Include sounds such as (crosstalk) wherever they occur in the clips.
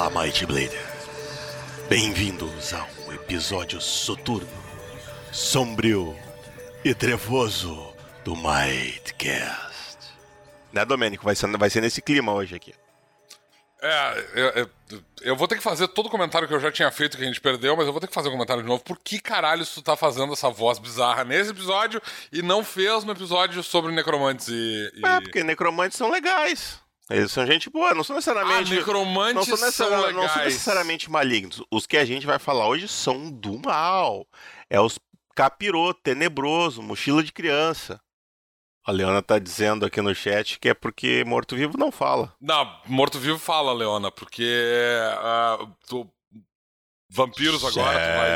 Olá, Mighty Bladers. Bem-vindos a um episódio soturno, sombrio e trevoso do Mightcast. Né, Domênico? Vai ser, vai ser nesse clima hoje aqui. É, eu, eu, eu, vou ter que fazer todo o comentário que eu já tinha feito que a gente perdeu, mas eu vou ter que fazer o um comentário de novo. Por que caralho tu tá fazendo essa voz bizarra nesse episódio e não fez no episódio sobre necromantes e. e... É, porque necromantes são legais. Eles são gente boa, não são necessariamente. Ah, necromantes não são, são legais. não são necessariamente malignos. Os que a gente vai falar hoje são do mal. É os capiroto, tenebroso, mochila de criança. A Leona tá dizendo aqui no chat que é porque morto-vivo não fala. Não, morto-vivo fala, Leona, porque uh, tu, vampiros agora tu vai,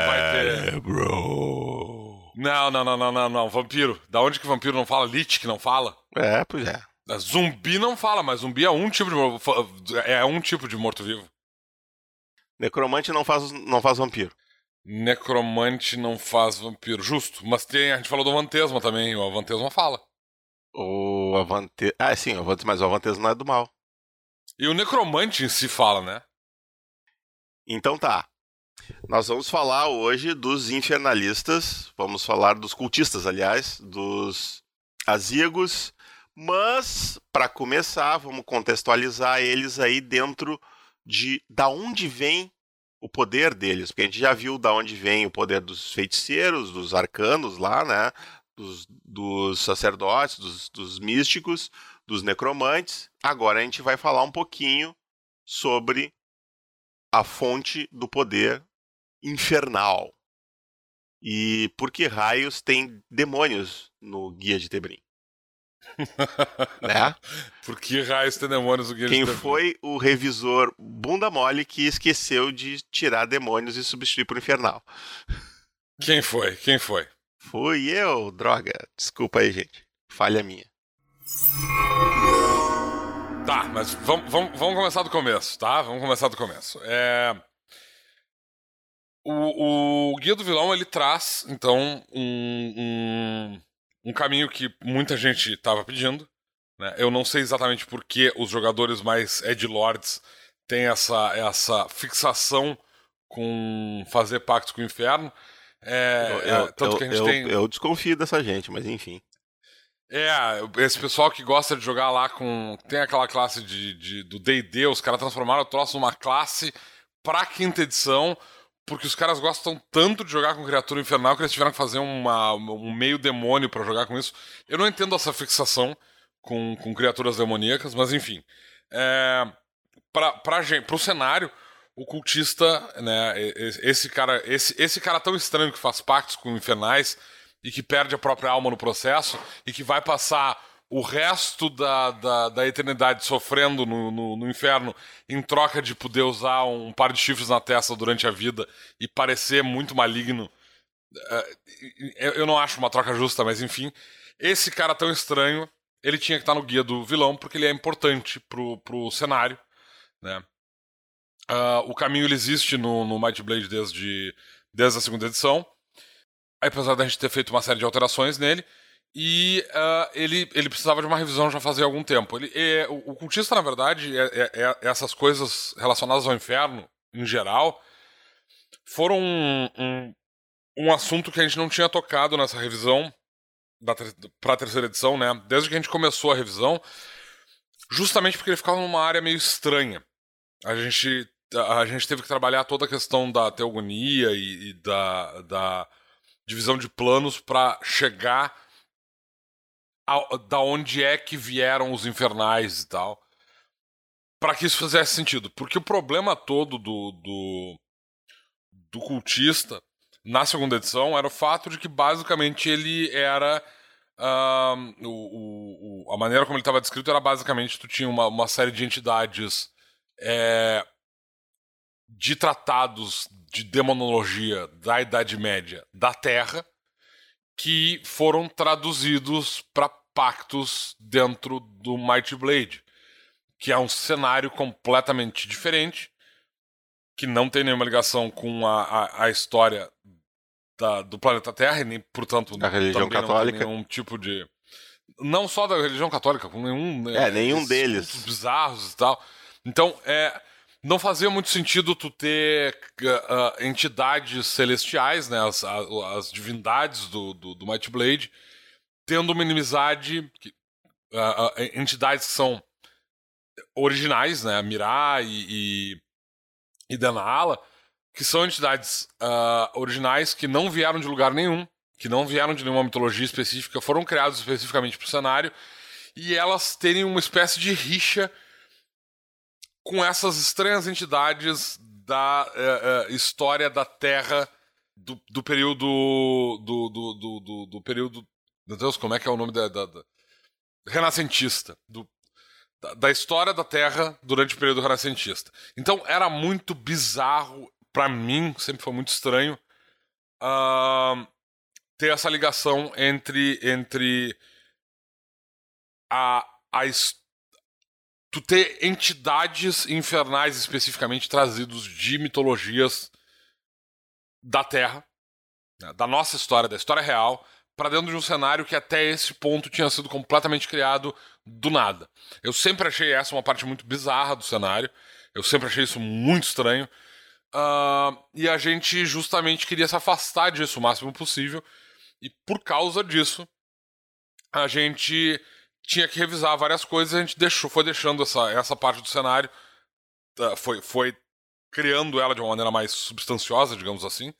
tu vai ter. Bro. Não, não, não, não, não, não. Vampiro. Da onde que vampiro não fala? Lich que não fala? É, pois é. Zumbi não fala, mas zumbi é um tipo de é um tipo de morto-vivo. Necromante não faz, não faz vampiro. Necromante não faz vampiro. Justo. Mas tem, a gente falou do Avantesma também. O Avantesma fala. O Avante... Ah, sim, mas o Avantesma não é do mal. E o Necromante em si fala, né? Então tá. Nós vamos falar hoje dos infernalistas. Vamos falar dos cultistas, aliás. Dos azigos. Mas, para começar, vamos contextualizar eles aí dentro de da onde vem o poder deles, porque a gente já viu da onde vem o poder dos feiticeiros, dos arcanos lá, né? Dos, dos sacerdotes, dos, dos místicos, dos necromantes. Agora a gente vai falar um pouquinho sobre a fonte do poder infernal. E por que raios tem demônios no Guia de Tebrim? (laughs) né? Por que raios tem demônios no Guia Quem foi o revisor bunda mole que esqueceu de tirar demônios e substituir por infernal? Quem foi? Quem foi? Fui eu, droga. Desculpa aí, gente. Falha minha. Tá, mas vamos, vamos, vamos começar do começo, tá? Vamos começar do começo. É... O, o Guia do Vilão, ele traz, então, um, um, um caminho que muita gente estava pedindo. Né? Eu não sei exatamente por que os jogadores mais Edgelords têm essa, essa fixação com fazer pactos com o inferno. É, eu, é, tanto eu, que a gente eu, tem. eu desconfio dessa gente, mas enfim. É, esse pessoal que gosta de jogar lá com. Tem aquela classe de, de do DD, os caras transformaram o troço numa classe pra quinta edição, porque os caras gostam tanto de jogar com criatura infernal que eles tiveram que fazer uma, um meio demônio para jogar com isso. Eu não entendo essa fixação com, com criaturas demoníacas, mas enfim. É, gente, pro cenário, o cultista, né, esse cara, esse, esse cara tão estranho que faz pactos com infernais e que perde a própria alma no processo e que vai passar o resto da, da, da eternidade sofrendo no, no, no, inferno em troca de poder usar um par de chifres na testa durante a vida e parecer muito maligno. Eu não acho uma troca justa, mas enfim. Esse cara tão estranho, ele tinha que estar no guia do vilão porque ele é importante pro, pro cenário, né? Uh, o caminho ele existe no, no Might Blade desde, desde a segunda edição apesar da gente ter feito uma série de alterações nele, e uh, ele, ele precisava de uma revisão já fazia algum tempo. Ele, é, o, o, cultista, na verdade, é, é, é, essas coisas relacionadas ao inferno, em geral, foram um, um, um, assunto que a gente não tinha tocado nessa revisão para a terceira edição, né? Desde que a gente começou a revisão, justamente porque ele ficava numa área meio estranha. A gente, a gente teve que trabalhar toda a questão da teogonia e, e da, da divisão de planos para chegar a, da onde é que vieram os infernais e tal. Para que isso fizesse sentido. Porque o problema todo do, do, do cultista na segunda edição era o fato de que basicamente ele era. Uh, o, o, a maneira como ele estava descrito era basicamente tu tinha uma, uma série de entidades é, de tratados de demonologia da Idade Média da Terra que foram traduzidos para pactos dentro do Mighty Blade, que é um cenário completamente diferente, que não tem nenhuma ligação com a, a, a história da, do planeta Terra, e nem, portanto, a religião católica. não tem nenhum tipo de. Não só da religião católica, com nenhum. É, nenhum deles. bizarros e tal. Então, é não fazia muito sentido tu ter uh, entidades celestiais, né, as, as divindades do, do, do, Might Blade, tendo uma inimizade, uh, entidades que são originais, né, Mirai e, e, e Denala, que são entidades originais que não vieram de lugar nenhum, que não vieram de nenhuma mitologia específica, foram criados especificamente para o cenário, e elas terem uma espécie de rixa com essas estranhas entidades da uh, uh, história da Terra do, do período do, do, do, do, do período meu Deus como é que é o nome da, da, da renascentista do, da, da, história da Terra durante o período renascentista? Então era muito bizarro para mim sempre foi muito estranho uh, ter essa ligação entre entre a, a tu ter entidades infernais especificamente trazidos de mitologias da Terra, né, da nossa história, da história real, para dentro de um cenário que até esse ponto tinha sido completamente criado do nada. Eu sempre achei essa uma parte muito bizarra do cenário, eu sempre achei isso muito estranho, uh, e a gente justamente queria se afastar disso o máximo possível, e por causa disso, a gente tinha que revisar várias coisas, a gente deixou, foi deixando essa, essa parte do cenário, tá, foi, foi criando ela de uma maneira mais substanciosa, digamos assim,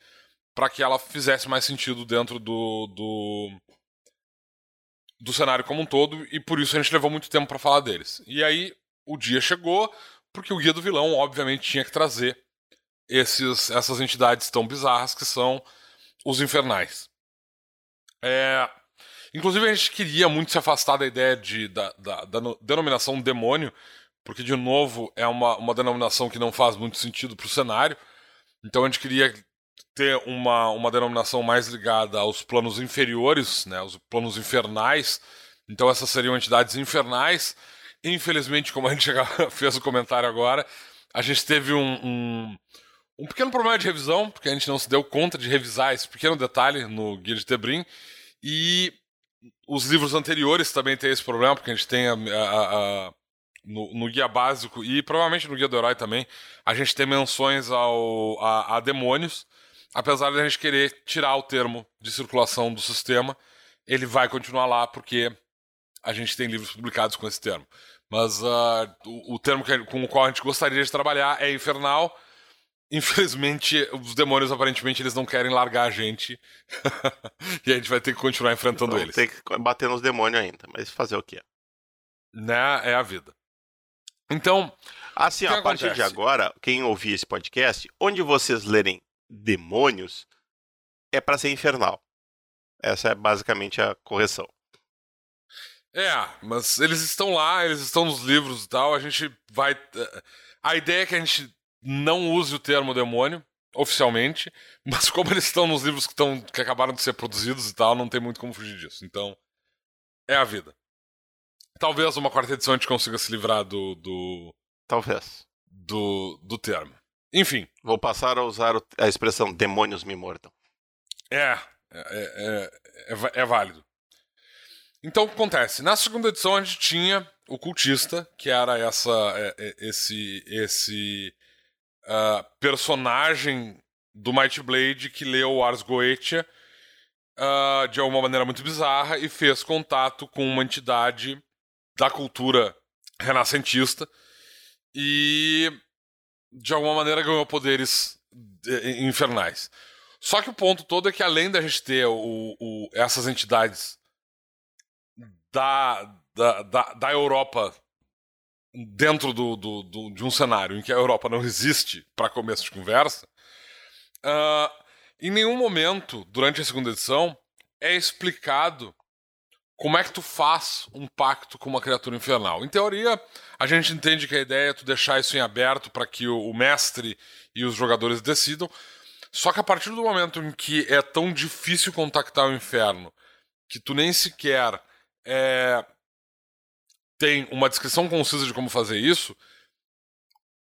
para que ela fizesse mais sentido dentro do, do, do cenário como um todo, e por isso a gente levou muito tempo para falar deles. E aí o dia chegou, porque o Guia do Vilão, obviamente, tinha que trazer esses, essas entidades tão bizarras que são os infernais. É, Inclusive, a gente queria muito se afastar da ideia de, da, da, da denominação demônio, porque, de novo, é uma, uma denominação que não faz muito sentido para o cenário. Então, a gente queria ter uma, uma denominação mais ligada aos planos inferiores, né, aos planos infernais. Então, essas seriam entidades infernais. Infelizmente, como a gente (laughs) fez o comentário agora, a gente teve um, um, um, pequeno problema de revisão, porque a gente não se deu conta de revisar esse pequeno detalhe no Guia de Tebrim. E os livros anteriores também têm esse problema, porque a gente tem a, a, a, no, no, guia básico e provavelmente no guia do herói também, a gente tem menções ao, a, a demônios. Apesar de a gente querer tirar o termo de circulação do sistema, ele vai continuar lá porque a gente tem livros publicados com esse termo. Mas uh, o, o, termo que, com o qual a gente gostaria de trabalhar é infernal (laughs) Infelizmente, os demônios aparentemente eles não querem largar a gente. (laughs) e a gente vai ter que continuar enfrentando Vamos eles. Tem que bater nos demônios ainda, mas fazer o quê? Né? É a vida. Então. Assim, a partir de agora, quem ouvir esse podcast, onde vocês lerem demônios, é para ser infernal. Essa é basicamente a correção. É, mas eles estão lá, eles estão nos livros e tal. A gente vai. Eh, a ideia é que a gente não use o termo demônio oficialmente, (laughs) mas como eles estão nos livros que, estão, que acabaram de ser produzidos e tal, não tem muito como fugir disso. Então, é a vida. Talvez uma quarta edição a gente consiga se livrar do. do Talvez. Do, do termo. Enfim. Vou passar a usar a expressão demônios me mordam. É, é, é, é, é válido. Então o que acontece? Na segunda edição a gente tinha o cultista, que era essa, é, é, esse, esse uh, personagem do Might Blade que leu Ars Goetia uh, de alguma maneira muito bizarra e fez contato com uma entidade da cultura renascentista e de alguma maneira ganhou poderes eh, infernais. Só que o ponto todo é que além da gente ter o, o, essas entidades da, da, da, da Europa dentro do, do, do, de um cenário em que a Europa não existe para começo de conversa, uh, em nenhum momento durante a segunda edição é explicado como é que tu faz um pacto com uma criatura infernal. Em teoria, a gente entende que a ideia é tu deixar isso em aberto para que o, mestre e os jogadores decidam. Só que a partir do momento em que é tão difícil contactar o inferno que tu nem sequer é, tem uma descrição concisa de como fazer isso,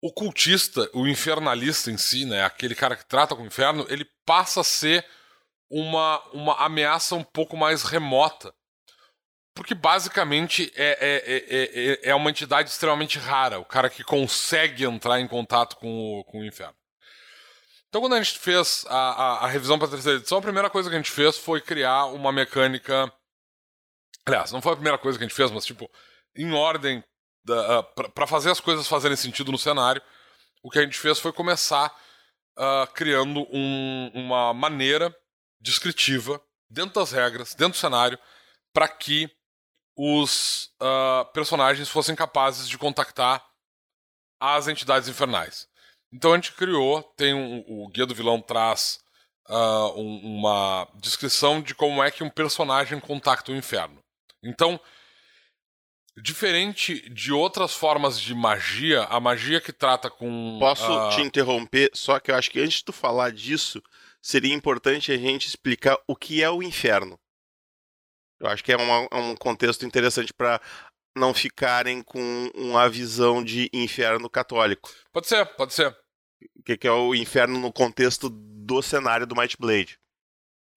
o cultista, o infernalista em si, né, aquele cara que trata com o inferno, ele passa a ser uma, uma ameaça um pouco mais remota. Porque basicamente é, é, é, é, uma entidade extremamente rara, o cara que consegue entrar em contato com o, com o inferno. Então, quando a gente fez a, a, a revisão para a terceira edição, a primeira coisa que a gente fez foi criar uma mecânica. Aliás, não foi a primeira coisa que a gente fez, mas, tipo, em ordem, uh, para fazer as coisas fazerem sentido no cenário, o que a gente fez foi começar uh, criando um, uma maneira descritiva, dentro das regras, dentro do cenário, para que os uh, personagens fossem capazes de contactar as entidades infernais. Então a gente criou, tem um, o Guia do Vilão traz uh, um, uma descrição de como é que um personagem contacta o inferno. Então, diferente de outras formas de magia, a magia que trata com. Posso uh... te interromper? Só que eu acho que antes de tu falar disso, seria importante a gente explicar o que é o inferno. Eu acho que é uma, é um contexto interessante para não ficarem com uma visão de inferno católico. Pode ser, pode ser. O que, que é o inferno no contexto do cenário do Might Blade.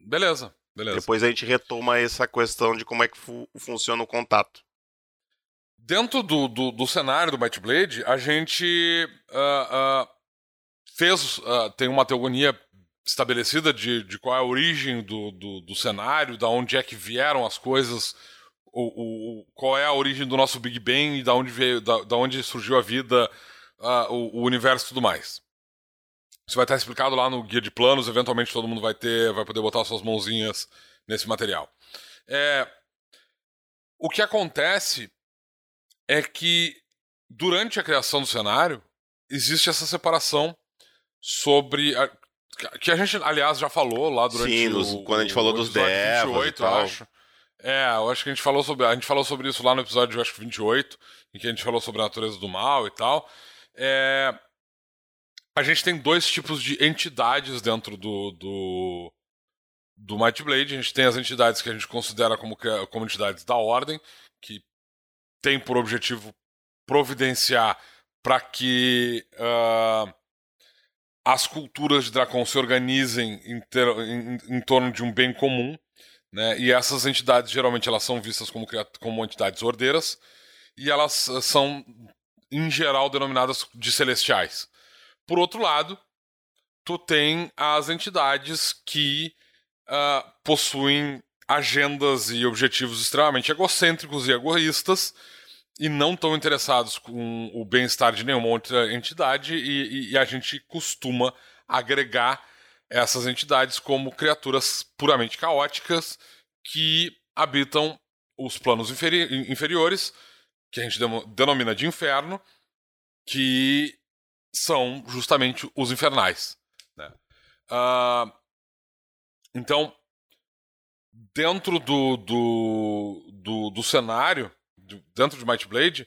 Beleza, beleza. Depois a gente retoma essa questão de como é que fu funciona o contato. Dentro do, do, do cenário do Might Blade, a gente uh, uh, fez. Uh, tem uma teogonia estabelecida de, de qual é a origem do, do, do cenário, da onde é que vieram as coisas o, o, qual é a origem do nosso Big Bang e da onde veio, da, da onde surgiu a vida, uh, o, o, universo e tudo mais. Isso vai estar explicado lá no guia de planos. Eventualmente todo mundo vai ter, vai poder botar suas mãozinhas nesse material. É, o que acontece é que durante a criação do cenário existe essa separação sobre que a gente aliás já falou lá durante Sim, nos, o, quando a gente falou dos devas 28, e tal. eu acho. É, eu acho que a gente falou sobre. A gente falou sobre isso lá no episódio, acho que 28, em que a gente falou sobre a natureza do mal e tal. É, a gente tem dois tipos de entidades dentro do, do, do Might Blade. A gente tem as entidades que a gente considera como, como entidades da ordem, que tem por objetivo providenciar para que uh, as culturas de Dracon se organizem em, ter, em, em torno de um bem comum. Né? E essas entidades geralmente elas são vistas como, como entidades ordeiras e elas eh, são, em geral, denominadas de celestiais. Por outro lado, tu tem as entidades que uh, possuem agendas e objetivos extremamente egocêntricos e egoístas e não estão interessados com o bem-estar de nenhuma outra entidade e, e, a gente costuma agregar essas entidades como criaturas puramente caóticas que habitam os planos inferi inferiores, que a gente denomina de inferno, que são justamente os infernais. Né? Uh, então, dentro do, do, do, do cenário, dentro de Might Blade,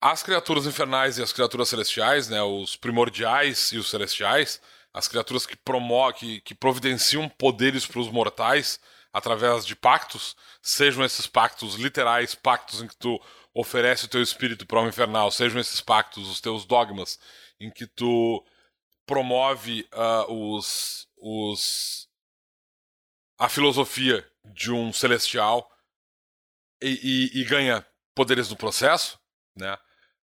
as criaturas infernais e as criaturas celestiais, né, os primordiais e os celestiais, as criaturas que, promo que, que providenciam poderes para os mortais através de pactos, sejam esses pactos literais, pactos em que tu oferece o teu espírito para um infernal, sejam esses pactos os teus dogmas, em que tu promove uh, os, os a filosofia de um celestial e, e, e ganha poderes no processo, né?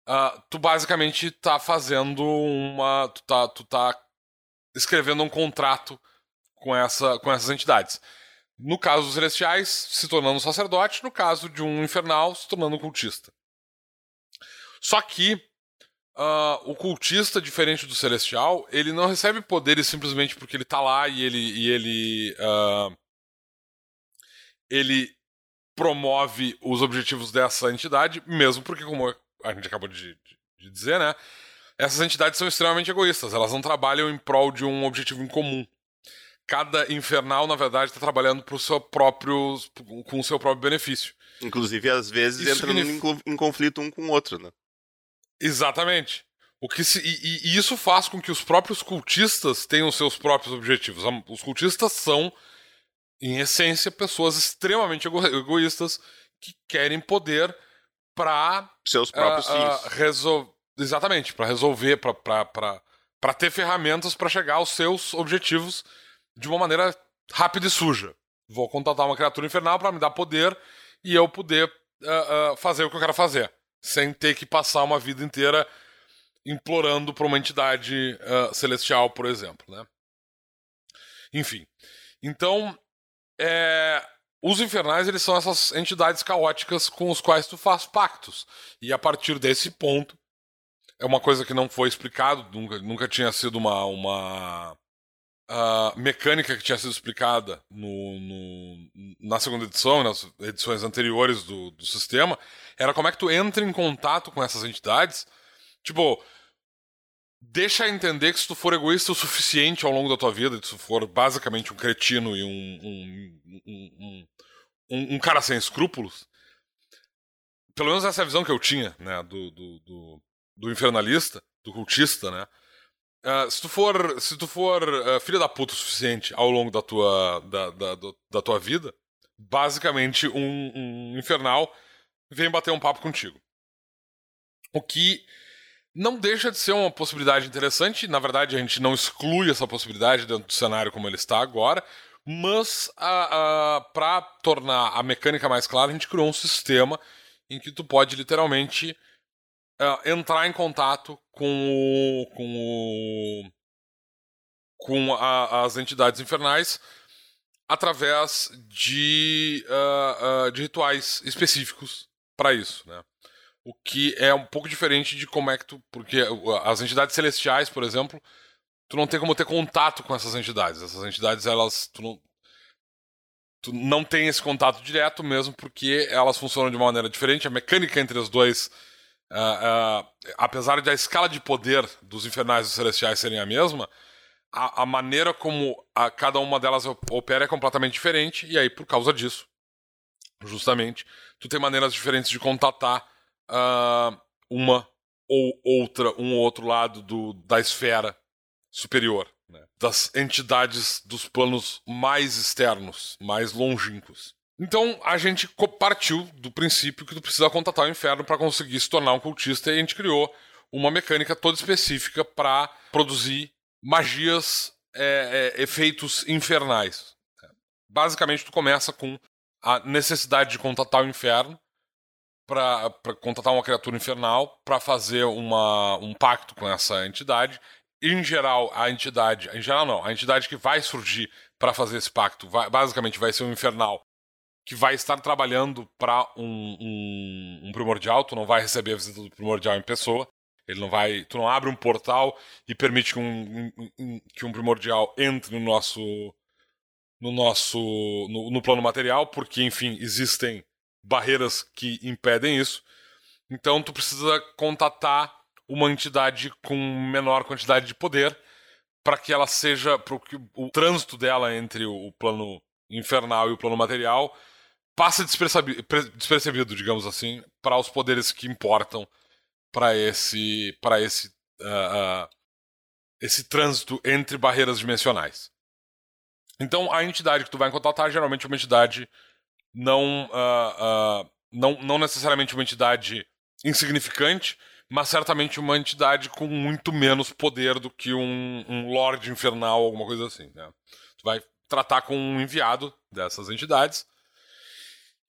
Uh, tu basicamente tá fazendo uma. Tu tá, tu tá escrevendo um contrato com, essa, com essas entidades. No caso dos celestiais, se tornando sacerdote, no caso de um infernal, se tornando cultista. Só que uh, o cultista, diferente do celestial, ele não recebe poderes simplesmente porque ele tá lá e ele. E ele, uh, ele promove os objetivos dessa entidade, mesmo porque, como a gente acabou de, de, de dizer, né? Essas entidades são extremamente egoístas, elas não trabalham em prol de um objetivo em comum. Cada infernal, na verdade, está trabalhando pro seu próprio, com o seu próprio benefício. Inclusive, às vezes, isso entrando significa... em, em conflito um com o outro, né? Exatamente. O que se, e, e, isso faz com que os próprios cultistas tenham seus próprios objetivos. Os cultistas são, em essência, pessoas extremamente ego egoístas que querem poder para seus próprios uh, uh, resolver Exatamente, para resolver, para ter ferramentas para chegar aos seus objetivos de uma maneira rápida e suja. Vou contratar uma criatura infernal para me dar poder e eu poder uh, fazer o que eu quero fazer, sem ter que passar uma vida inteira implorando para uma entidade celestial, por exemplo, né? Enfim, então é, os infernais eles são essas entidades caóticas com os quais tu faz pactos e a partir desse ponto é uma coisa que não foi explicado, nunca, nunca tinha sido uma, uma uh, mecânica que tinha sido explicada no, no, na segunda edição, nas edições anteriores do, do sistema, era como é que tu entra em contato com essas entidades. Tipo, deixa entender que se tu for egoísta o suficiente ao longo da tua vida, se tu for basicamente um cretino e um, um, um, um, cara sem escrúpulos, pelo menos essa é a visão que eu tinha, né, do, do, do, do infernalista, do cultista, né, Uh, se tu for, se tu for uh, filho da puta o suficiente ao longo da tua, da, da, da tua vida, basicamente um, um, infernal vem bater um papo contigo. O que não deixa de ser uma possibilidade interessante. Na verdade, a gente não exclui essa possibilidade dentro do cenário como ele está agora. Mas para tornar a mecânica mais clara, a gente criou um sistema em que tu pode literalmente uh, entrar em contato com o, com o, com a, as entidades infernais através de, uh, uh, de rituais específicos para isso, né? O que é um pouco diferente de como é que tu. Porque as entidades celestiais, por exemplo, tu não tem como ter contato com essas entidades. Essas entidades, elas. Tu não, tu não tem esse contato direto mesmo, porque elas funcionam de uma maneira diferente. A mecânica entre os dois Uh, uh, apesar de a escala de poder dos infernais e dos celestiais serem a mesma, a, a maneira como a, cada uma delas opera é completamente diferente, e aí, por causa disso, justamente, tu tem maneiras diferentes de contatar uh, uma ou outra, um ou outro lado do, da esfera superior, né? das entidades dos planos mais externos, mais longínquos. Então a gente partiu do princípio que tu precisa contatar o inferno para conseguir se tornar um cultista e a gente criou uma mecânica toda específica para produzir magias, é, é, efeitos infernais. Basicamente, tu começa com a necessidade de contatar o inferno para contatar uma criatura infernal para fazer uma, um pacto com essa entidade. Em geral, a entidade, em geral não, a entidade que vai surgir para fazer esse pacto, vai, basicamente vai ser um infernal que vai estar trabalhando para um, um, um, primordial, tu não vai receber a visita do primordial em pessoa. Ele não vai. Tu não abre um portal e permite que um, um que um primordial entre no nosso. no nosso. No, no, plano material, porque, enfim, existem barreiras que impedem isso. Então tu precisa contatar uma entidade com menor quantidade de poder para que ela seja. para que o trânsito dela entre o plano infernal e o plano material passa despercebido, digamos assim, para os poderes que importam para esse para esse uh, uh, esse trânsito entre barreiras dimensionais. Então, a entidade que tu vai contratar geralmente é uma entidade não uh, não, não necessariamente uma entidade insignificante, mas certamente uma entidade com muito menos poder do que um, um Lorde Infernal, alguma coisa assim. Né? Tu vai tratar com um enviado dessas entidades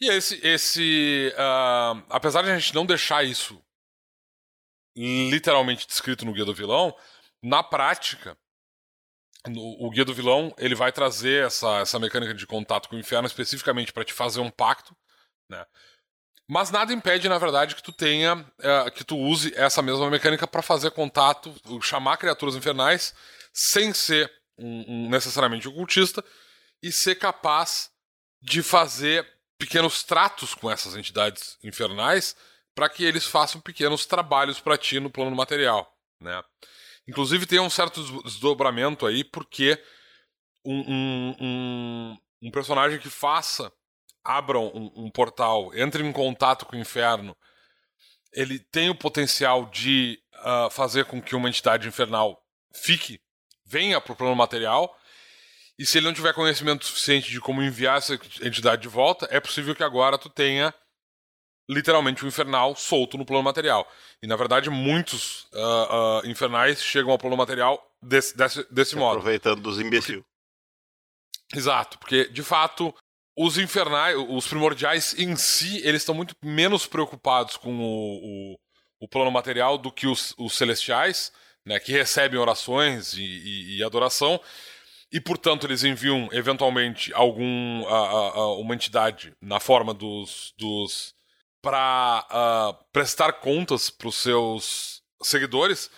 e esse, esse uh, apesar de a gente não deixar isso literalmente descrito no Guia do Vilão, na prática, no, o Guia do Vilão ele vai trazer essa, essa mecânica de contato com o inferno especificamente para te fazer um pacto, né? Mas nada impede, na verdade, que tu tenha, uh, que tu use essa mesma mecânica para fazer contato, chamar criaturas infernais, sem ser um, um, necessariamente ocultista, e ser capaz de fazer pequenos tratos com essas entidades infernais para que eles façam pequenos trabalhos para ti no plano material, né? Inclusive tem um certo desdobramento aí porque um, um, um, um personagem que faça abra um, portal, entre em contato com o inferno, ele tem o potencial de uh, fazer com que uma entidade infernal fique, venha para o plano material e se ele não tiver conhecimento suficiente de como enviar essa entidade de volta, é possível que agora tu tenha literalmente um infernal solto no plano material. E na verdade, muitos uh, uh, infernais chegam ao plano material desse, desse, desse modo. Aproveitando dos imbecil. Porque... Exato, porque de fato os infernais, os primordiais em si, eles estão muito menos preocupados com o, o, o plano material do que os, os celestiais, né, que recebem orações e, e, e, adoração, e portanto eles enviam eventualmente algum a, a, uma entidade na forma dos, dos para uh, prestar contas para os seus seguidores,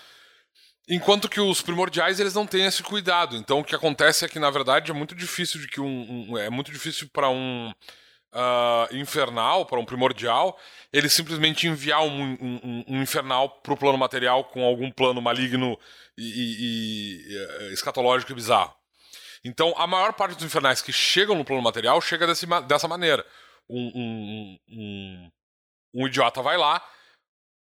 enquanto que os primordiais eles não têm esse cuidado. Então o que acontece é que na verdade é muito difícil de que um, um é muito difícil para um uh, infernal, para um primordial, ele simplesmente enviar um, um, um infernal para o plano material com algum plano maligno e, e, e, eh, escatológico e bizarro. Então, a maior parte dos infernais que chegam no plano material chega desse, dessa maneira. Um, um, um idiota vai lá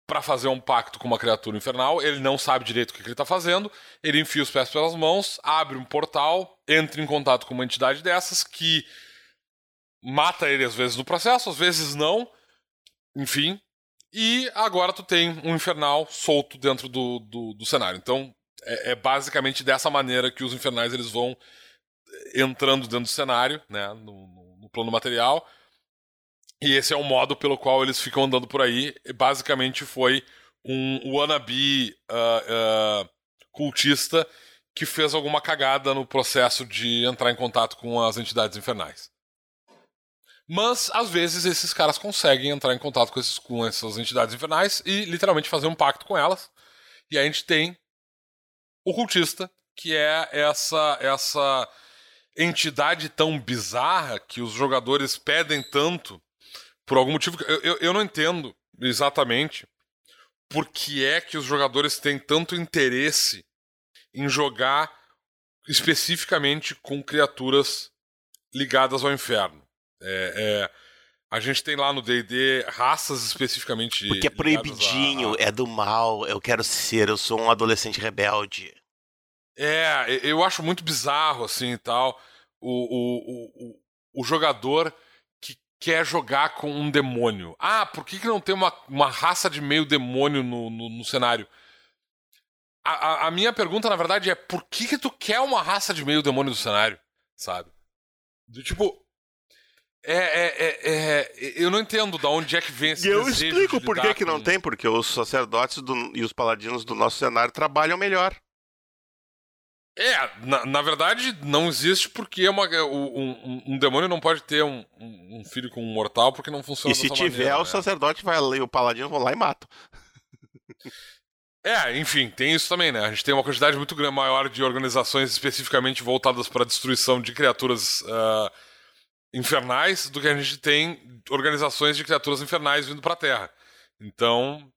para fazer um pacto com uma criatura infernal, ele não sabe direito o que, que ele está fazendo, ele enfia os pés pelas mãos, abre um portal, entra em contato com uma entidade dessas que mata ele às vezes no processo, às vezes não, enfim. E agora tu tem um infernal solto dentro do, do, do cenário. Então é, é, basicamente dessa maneira que os infernais eles vão entrando dentro do cenário, né, no, no plano material e esse é o modo pelo qual eles ficam andando por aí. Basicamente foi um wannabe uh, uh, cultista que fez alguma cagada no processo de entrar em contato com as entidades infernais. Mas, às vezes, esses caras conseguem entrar em contato com, esses, com essas entidades infernais e literalmente fazer um pacto com elas. E a gente tem o cultista, que é essa, essa entidade tão bizarra que os jogadores pedem tanto por algum motivo. Eu, eu, eu não entendo exatamente por que é que os jogadores têm tanto interesse em jogar especificamente com criaturas ligadas ao inferno. É, é, a gente tem lá no D&D raças especificamente Porque é proibidinho, a... é do mal, eu quero ser, eu sou um adolescente rebelde. É, eu acho muito bizarro assim e tal. O, o, o, o jogador quer jogar com um demônio. Ah, por que, que não tem uma, uma raça de meio demônio no, no, no cenário? A, a, a, minha pergunta, na verdade, é por que, que tu quer uma raça de meio demônio no cenário? Sabe? Do tipo. É, é, é, é, eu não entendo de onde é que vem esse E eu explico por que, que não tem, porque os sacerdotes do, e os paladinos do nosso cenário trabalham melhor. É, na, na verdade não existe porque é uma, um, um, um demônio não pode ter um, um, filho com um mortal porque não funciona E se tiver, maneira, o né? sacerdote vai e o paladino vão lá e matam. É, enfim, tem isso também, né? A gente tem uma quantidade muito maior de organizações especificamente voltadas para a destruição de criaturas uh, infernais do que a gente tem organizações de criaturas infernais vindo para a Terra. Então,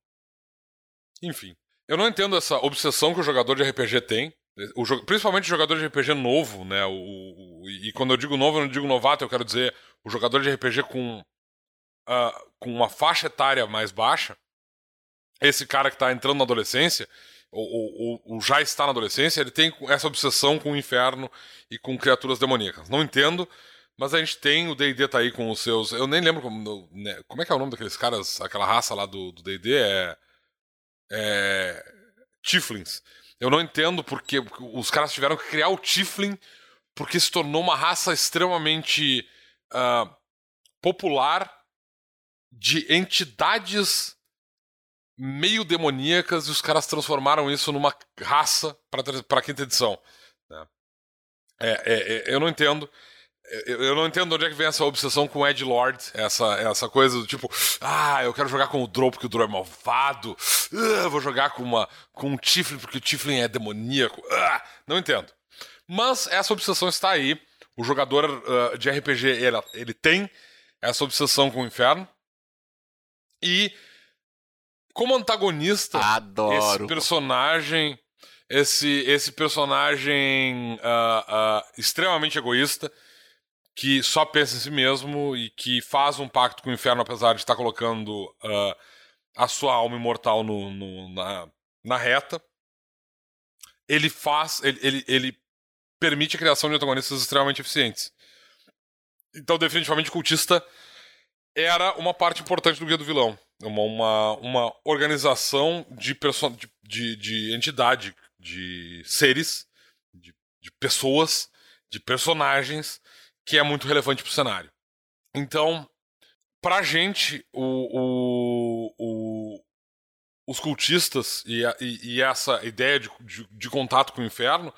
enfim. Eu não entendo essa obsessão que o jogador de RPG tem o, principalmente jogador de RPG novo, né? O, o, e quando eu digo novo, eu não digo novato, eu quero dizer o jogador de RPG com, uh, com uma faixa etária mais baixa. Esse cara que está entrando na adolescência, ou, ou, ou, já está na adolescência, ele tem essa obsessão com o inferno e com criaturas demoníacas. Não entendo, mas a gente tem, o D&D tá aí com os seus... Eu nem lembro como, né, como é que é o nome daqueles caras, aquela raça lá do D&D, é... É... Tiflins. Eu não entendo porque os caras tiveram que criar o Tiflin porque se tornou uma raça extremamente uh, popular de entidades meio demoníacas e os caras transformaram isso numa raça para a quinta edição. Né? É, é, é, eu não entendo. Eu, não entendo onde é que vem essa obsessão com o Ed Lord, essa, essa coisa do tipo, ah, eu quero jogar com o Drow porque o Drow é malvado, ah, vou jogar com, uma, com um Tiflin porque o Tiflin é demoníaco. Ah, não entendo. Mas essa obsessão está aí. O jogador uh, de RPG, ele, ele tem essa obsessão com o inferno. E como antagonista, Adoro. esse personagem, esse, esse personagem uh, uh, extremamente egoísta, que só pensa em si mesmo e que faz um pacto com o inferno, apesar de estar colocando uh, a sua alma imortal no, no, na, na reta. Ele faz. Ele, ele, ele permite a criação de antagonistas extremamente eficientes. Então, definitivamente, o cultista era uma parte importante do guia do vilão. Uma, uma, uma organização de, de, de, de entidade, de seres, de, de pessoas, de personagens que é muito relevante para o cenário. Então, pra gente, o, o, o os cultistas e, a, e, e, essa ideia de, de, de, contato com o inferno,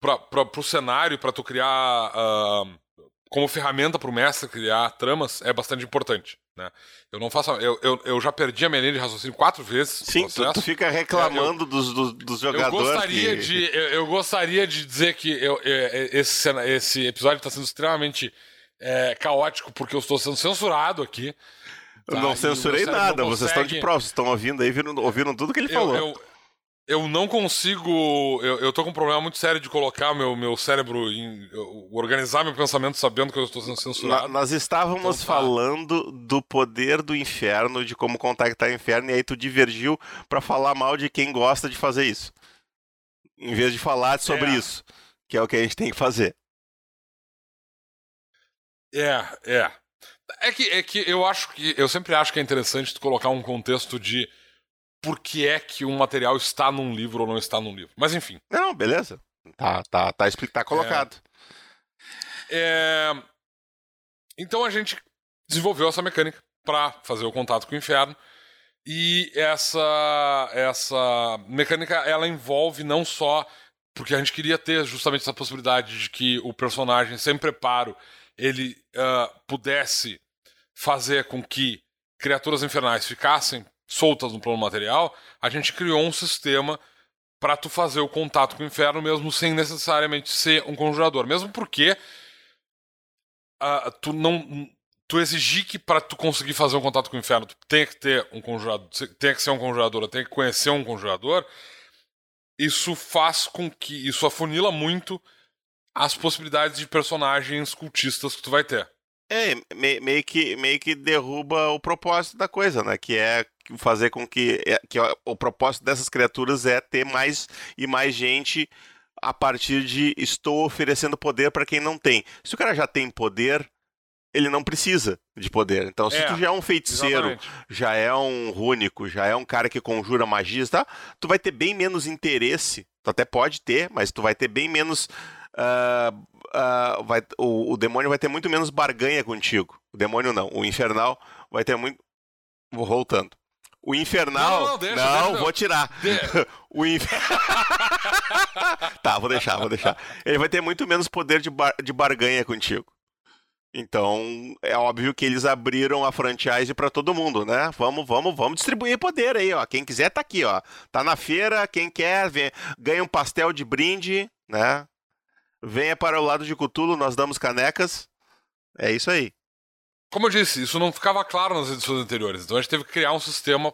para o cenário, para tu criar uh, como ferramenta para o mestre criar tramas, é bastante importante. Né? Eu não faço. Eu, eu, eu já perdi a minha linha de raciocínio quatro vezes. Sim, tu, tu, fica reclamando é, eu, dos, dos, dos, jogadores. Eu gostaria, que... de, eu, gostaria de dizer que eu, esse, esse episódio está sendo extremamente é, caótico porque eu estou sendo censurado aqui. Tá? Não censurei nada, não vocês estão de prova, vocês estão ouvindo aí, ouvindo, ouvindo tudo que ele falou. Eu, eu não consigo. Eu, eu tô com um problema muito sério de colocar meu, meu cérebro em. organizar meu pensamento sabendo que eu estou sendo censurado. nós estávamos então, tá. falando do poder do inferno, de como contactar o inferno, e aí tu divergiu para falar mal de quem gosta de fazer isso. Em vez de falar sobre é. isso, que é o que a gente tem que fazer. É, é. É que, é que eu acho que. Eu sempre acho que é interessante tu colocar um contexto de por que é que um material está num livro ou não está num livro. Mas enfim. Não, beleza. Tá, tá, tá, tá colocado. É... É... Então a gente desenvolveu essa mecânica para fazer o contato com o inferno. E essa, essa mecânica ela envolve não só porque a gente queria ter justamente essa possibilidade de que o personagem sem preparo ele uh, pudesse fazer com que criaturas infernais ficassem soltas no plano material, a gente criou um sistema para tu fazer o contato com o inferno mesmo sem necessariamente ser um conjurador, mesmo porque uh, tu não tu exigir que para tu conseguir fazer um contato com o inferno, tu tem que ter um conjurador, tem que ser um conjurador, tem que conhecer um conjurador. Isso faz com que isso afunila muito as possibilidades de personagens cultistas que tu vai ter. É, meio que, meio que derruba o propósito da coisa, né? Que é fazer com que, é, que o propósito dessas criaturas é ter mais e mais gente a partir de estou oferecendo poder para quem não tem. Se o cara já tem poder, ele não precisa de poder. Então, se é, tu já é um feiticeiro, exatamente. já é um rúnico, já é um cara que conjura magias, tá? Tu vai ter bem menos interesse. Tu até pode ter, mas tu vai ter bem menos uh, uh, vai, o, o, demônio vai ter muito menos barganha contigo. O demônio não, o infernal vai ter muito. Vou voltando. O infernal. Não, não, deixa, não deixa, vou tirar. De... (laughs) o inf... (laughs) tá, vou deixar, vou deixar. Ele vai ter muito menos poder de, bar... de barganha contigo. Então, é óbvio que eles abriram a franchise para todo mundo, né? Vamos, vamos, vamos distribuir poder aí, ó. Quem quiser tá aqui, ó. Tá na feira, quem quer, vem, ganha um pastel de brinde, né? Venha para o lado de Cutulo, nós damos canecas. É isso aí. Como eu disse, isso não ficava claro nas edições anteriores. Então a gente teve que criar um sistema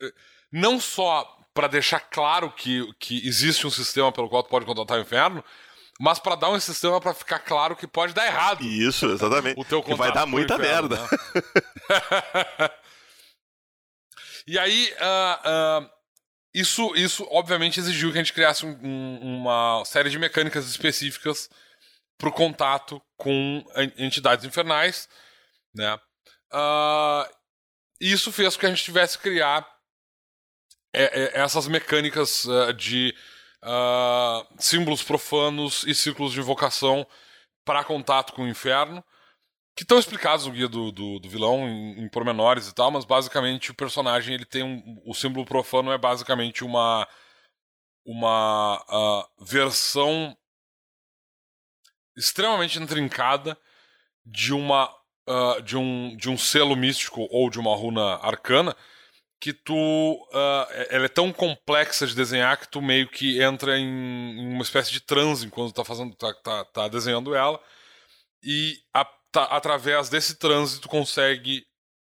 eh, não só para deixar claro que, que existe um sistema pelo qual tu pode contratar o inferno, mas para dar um sistema para ficar claro que pode dar errado. Isso, exatamente. o teu que vai dar muita inferno, merda. Né? (laughs) e aí, uh, uh, isso, isso, obviamente, exigiu que a gente criasse um, uma série de mecânicas específicas para o contato com entidades infernais, né? Uh, isso fez com que a gente tivesse que criar é, é, essas mecânicas uh, de uh, símbolos profanos e círculos de invocação para contato com o inferno, que estão explicados no guia do, do, do vilão em, em, pormenores e tal, mas basicamente o personagem ele tem um, o símbolo profano é basicamente uma uma uh, versão extremamente intrincada de uma uh, de um de um selo místico ou de uma runa arcana que tu uh, ela é tão complexa de desenhar que tu meio que entra em, em uma espécie de transe enquanto tá fazendo tá, tá, tá desenhando ela. E a através desse trânsito, consegue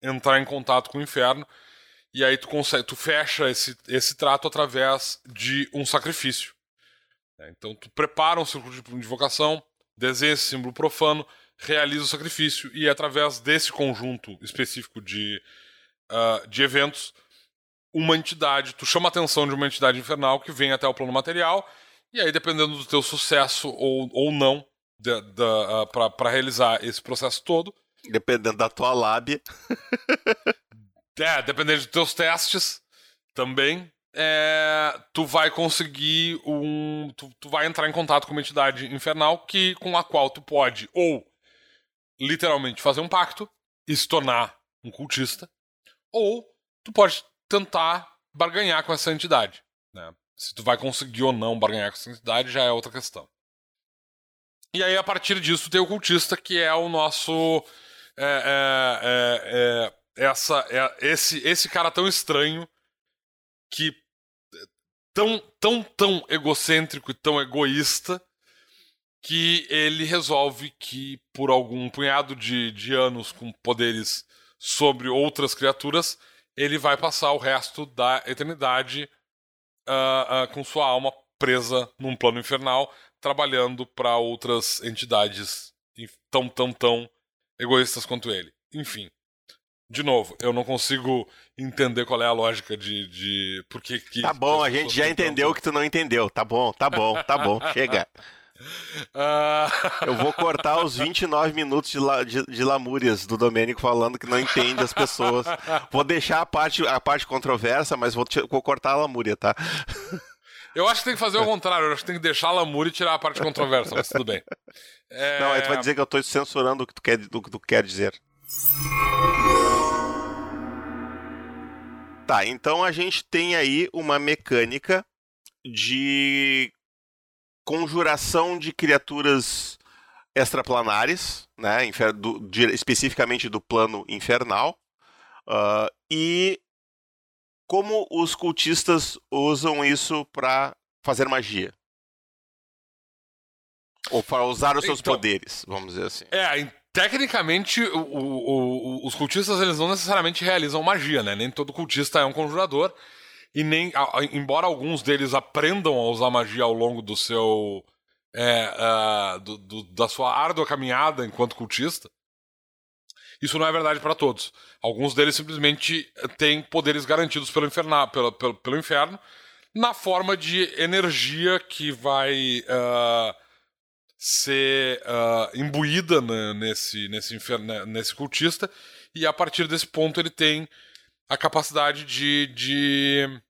entrar em contato com o inferno. E aí tu consegue, tu fecha esse, esse trato através de um sacrifício. É, então tu prepara um círculo de invocação, desenha esse símbolo profano, realiza o sacrifício e através desse conjunto específico de, uh, de eventos, uma entidade, tu chama a atenção de uma entidade infernal que vem até o plano material e aí dependendo do teu sucesso ou, ou não, uh, ah, para realizar esse processo todo. Dependendo da tua lábia. (laughs) é, dependendo dos teus testes também. É, tu vai conseguir um. Tu, tu vai entrar em contato com uma entidade infernal que, com a qual tu pode ou literalmente fazer um pacto e se tornar um cultista, ou tu pode tentar barganhar com essa entidade. Né? Se tu vai conseguir ou não barganhar com essa entidade já é outra questão. E aí, a partir disso, tem o cultista, que é o nosso. É, é, é, é essa, é, esse, esse cara tão estranho que. Tão, tão, tão egocêntrico e tão egoísta que ele resolve que, por algum punhado de, de anos com poderes sobre outras criaturas, ele vai passar o resto da eternidade uh, uh, com sua alma presa num plano infernal, trabalhando para outras entidades tão, tão, tão egoístas quanto ele. Enfim. De novo, eu não consigo entender qual é a lógica de. de porque que tá bom, a gente já entendeu o que tu não entendeu. Tá bom, tá bom, tá bom, (laughs) chega. Uh... Eu vou cortar os 29 minutos de, la, de, de lamúrias do Domênico falando que não entende as pessoas. Vou deixar a parte, a parte controversa, mas vou, vou cortar a lamúria, tá? Eu acho que tem que fazer o contrário. Eu acho que tem que deixar a lamúria e tirar a parte controversa, mas tudo bem. É... Não, aí tu vai dizer que eu estou censurando o que tu quer, o que tu quer dizer. Tá, então a gente tem aí uma mecânica de conjuração de criaturas extraplanares, né, do, de, especificamente do plano infernal, uh, e como os cultistas usam isso para fazer magia. Ou para usar os seus então, poderes, vamos dizer assim. É, tecnicamente, o, o, o, os cultistas eles não necessariamente realizam magia, né? Nem todo cultista é um conjurador. E nem, embora alguns deles aprendam a usar magia ao longo do seu. É, uh, do, do, da sua árdua caminhada enquanto cultista, isso não é verdade para todos. Alguns deles simplesmente têm poderes garantidos pelo, inferna, pelo, pelo, pelo inferno, na forma de energia que vai uh, ser uh, imbuída né, nesse, nesse, inferno, né, nesse cultista, e a partir desse ponto ele tem a capacidade de, de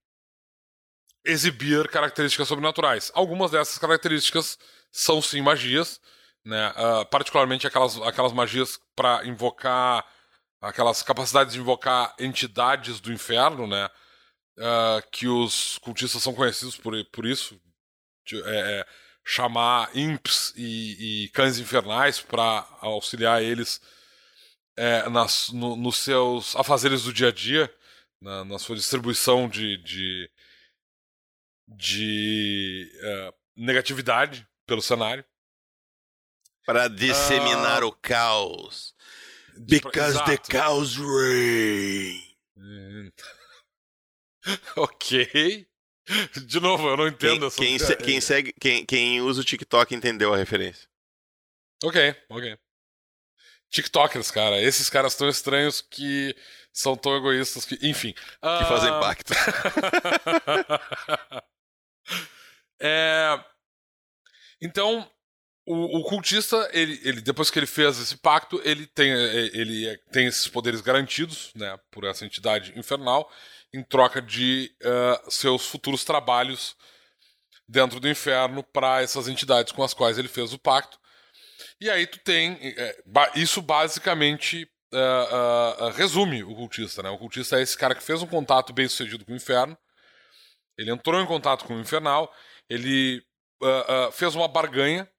exibir características sobrenaturais. Algumas dessas características são sim magias, né? Uh, particularmente aquelas, aquelas magias para invocar aquelas capacidades de invocar entidades do inferno, né? Uh, que os cultistas são conhecidos por, por isso, de, é, é chamar imps e, e cães infernais para auxiliar eles é, nas, no, nos seus afazeres do dia a dia, na, na sua distribuição de, de, de uh, negatividade pelo cenário. Para disseminar uh, o caos. Because exato. the chaos reign. (laughs) ok. De novo, eu não entendo quem, essa quem, quem segue, quem, quem usa o TikTok entendeu a referência. Ok, ok. TikTokers, cara. Esses caras tão estranhos que são tão egoístas que. Enfim. Que uh... fazem pacto. (laughs) é... Então, o, o, cultista, ele, ele, depois que ele fez esse pacto, ele tem, é, ele é, tem esses poderes garantidos né, por essa entidade infernal em troca de uh, seus futuros trabalhos dentro do inferno para essas entidades com as quais ele fez o pacto. E aí tu tem. Isso basicamente uh, uh, resume o cultista. Né? O cultista é esse cara que fez um contato bem sucedido com o inferno. Ele entrou em contato com o infernal. Ele fez uma barganha.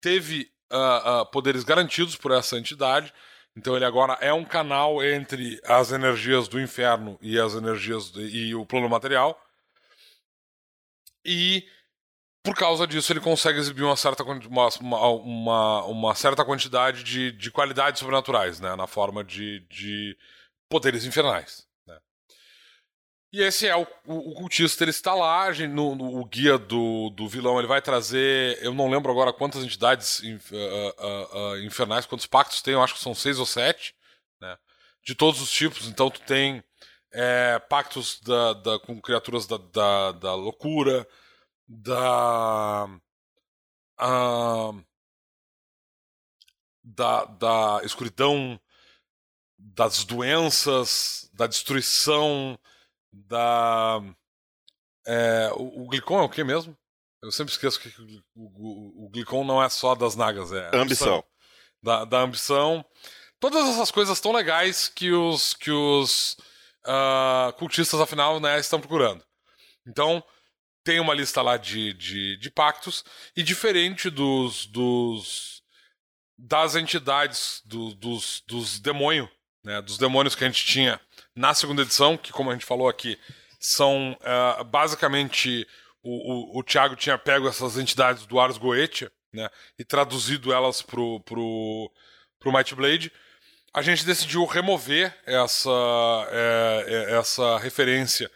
Teve poderes garantidos por essa entidade. Então ele agora é um canal entre as energias do inferno e as energias do, e o plano material. E por causa disso ele consegue exibir uma certa, uma, uma, uma certa quantidade de, de qualidades sobrenaturais, né? Na forma de, de poderes infernais. E esse é o, o, o cultista, ele está lá, no, no, o guia do, do vilão, ele vai trazer, eu não lembro agora quantas entidades uh, uh, uh, infernais, quantos pactos tem, eu acho que são seis ou sete, né? de todos os tipos, então tu tem é, pactos da, da, com criaturas da, da, da loucura, da, da, da escuridão, das doenças, da destruição, da. É, o, o Glicon é o que mesmo? Eu sempre esqueço que o, o, o, Glicon não é só das nagas, é. Ambição. da, da ambição. Todas essas coisas tão legais que os, que os uh, cultistas, afinal, né, estão procurando. Então, tem uma lista lá de, de, de pactos, e diferente dos, dos das entidades, do, dos, dos demônios, né, dos demônios que a gente tinha na segunda edição, que, como a gente falou aqui, são uh, basicamente. O, o, o Thiago tinha pego essas entidades do Ars Goetia né, e traduzido elas pro, pro, pro Might Blade. A gente decidiu remover essa, é, é, essa referência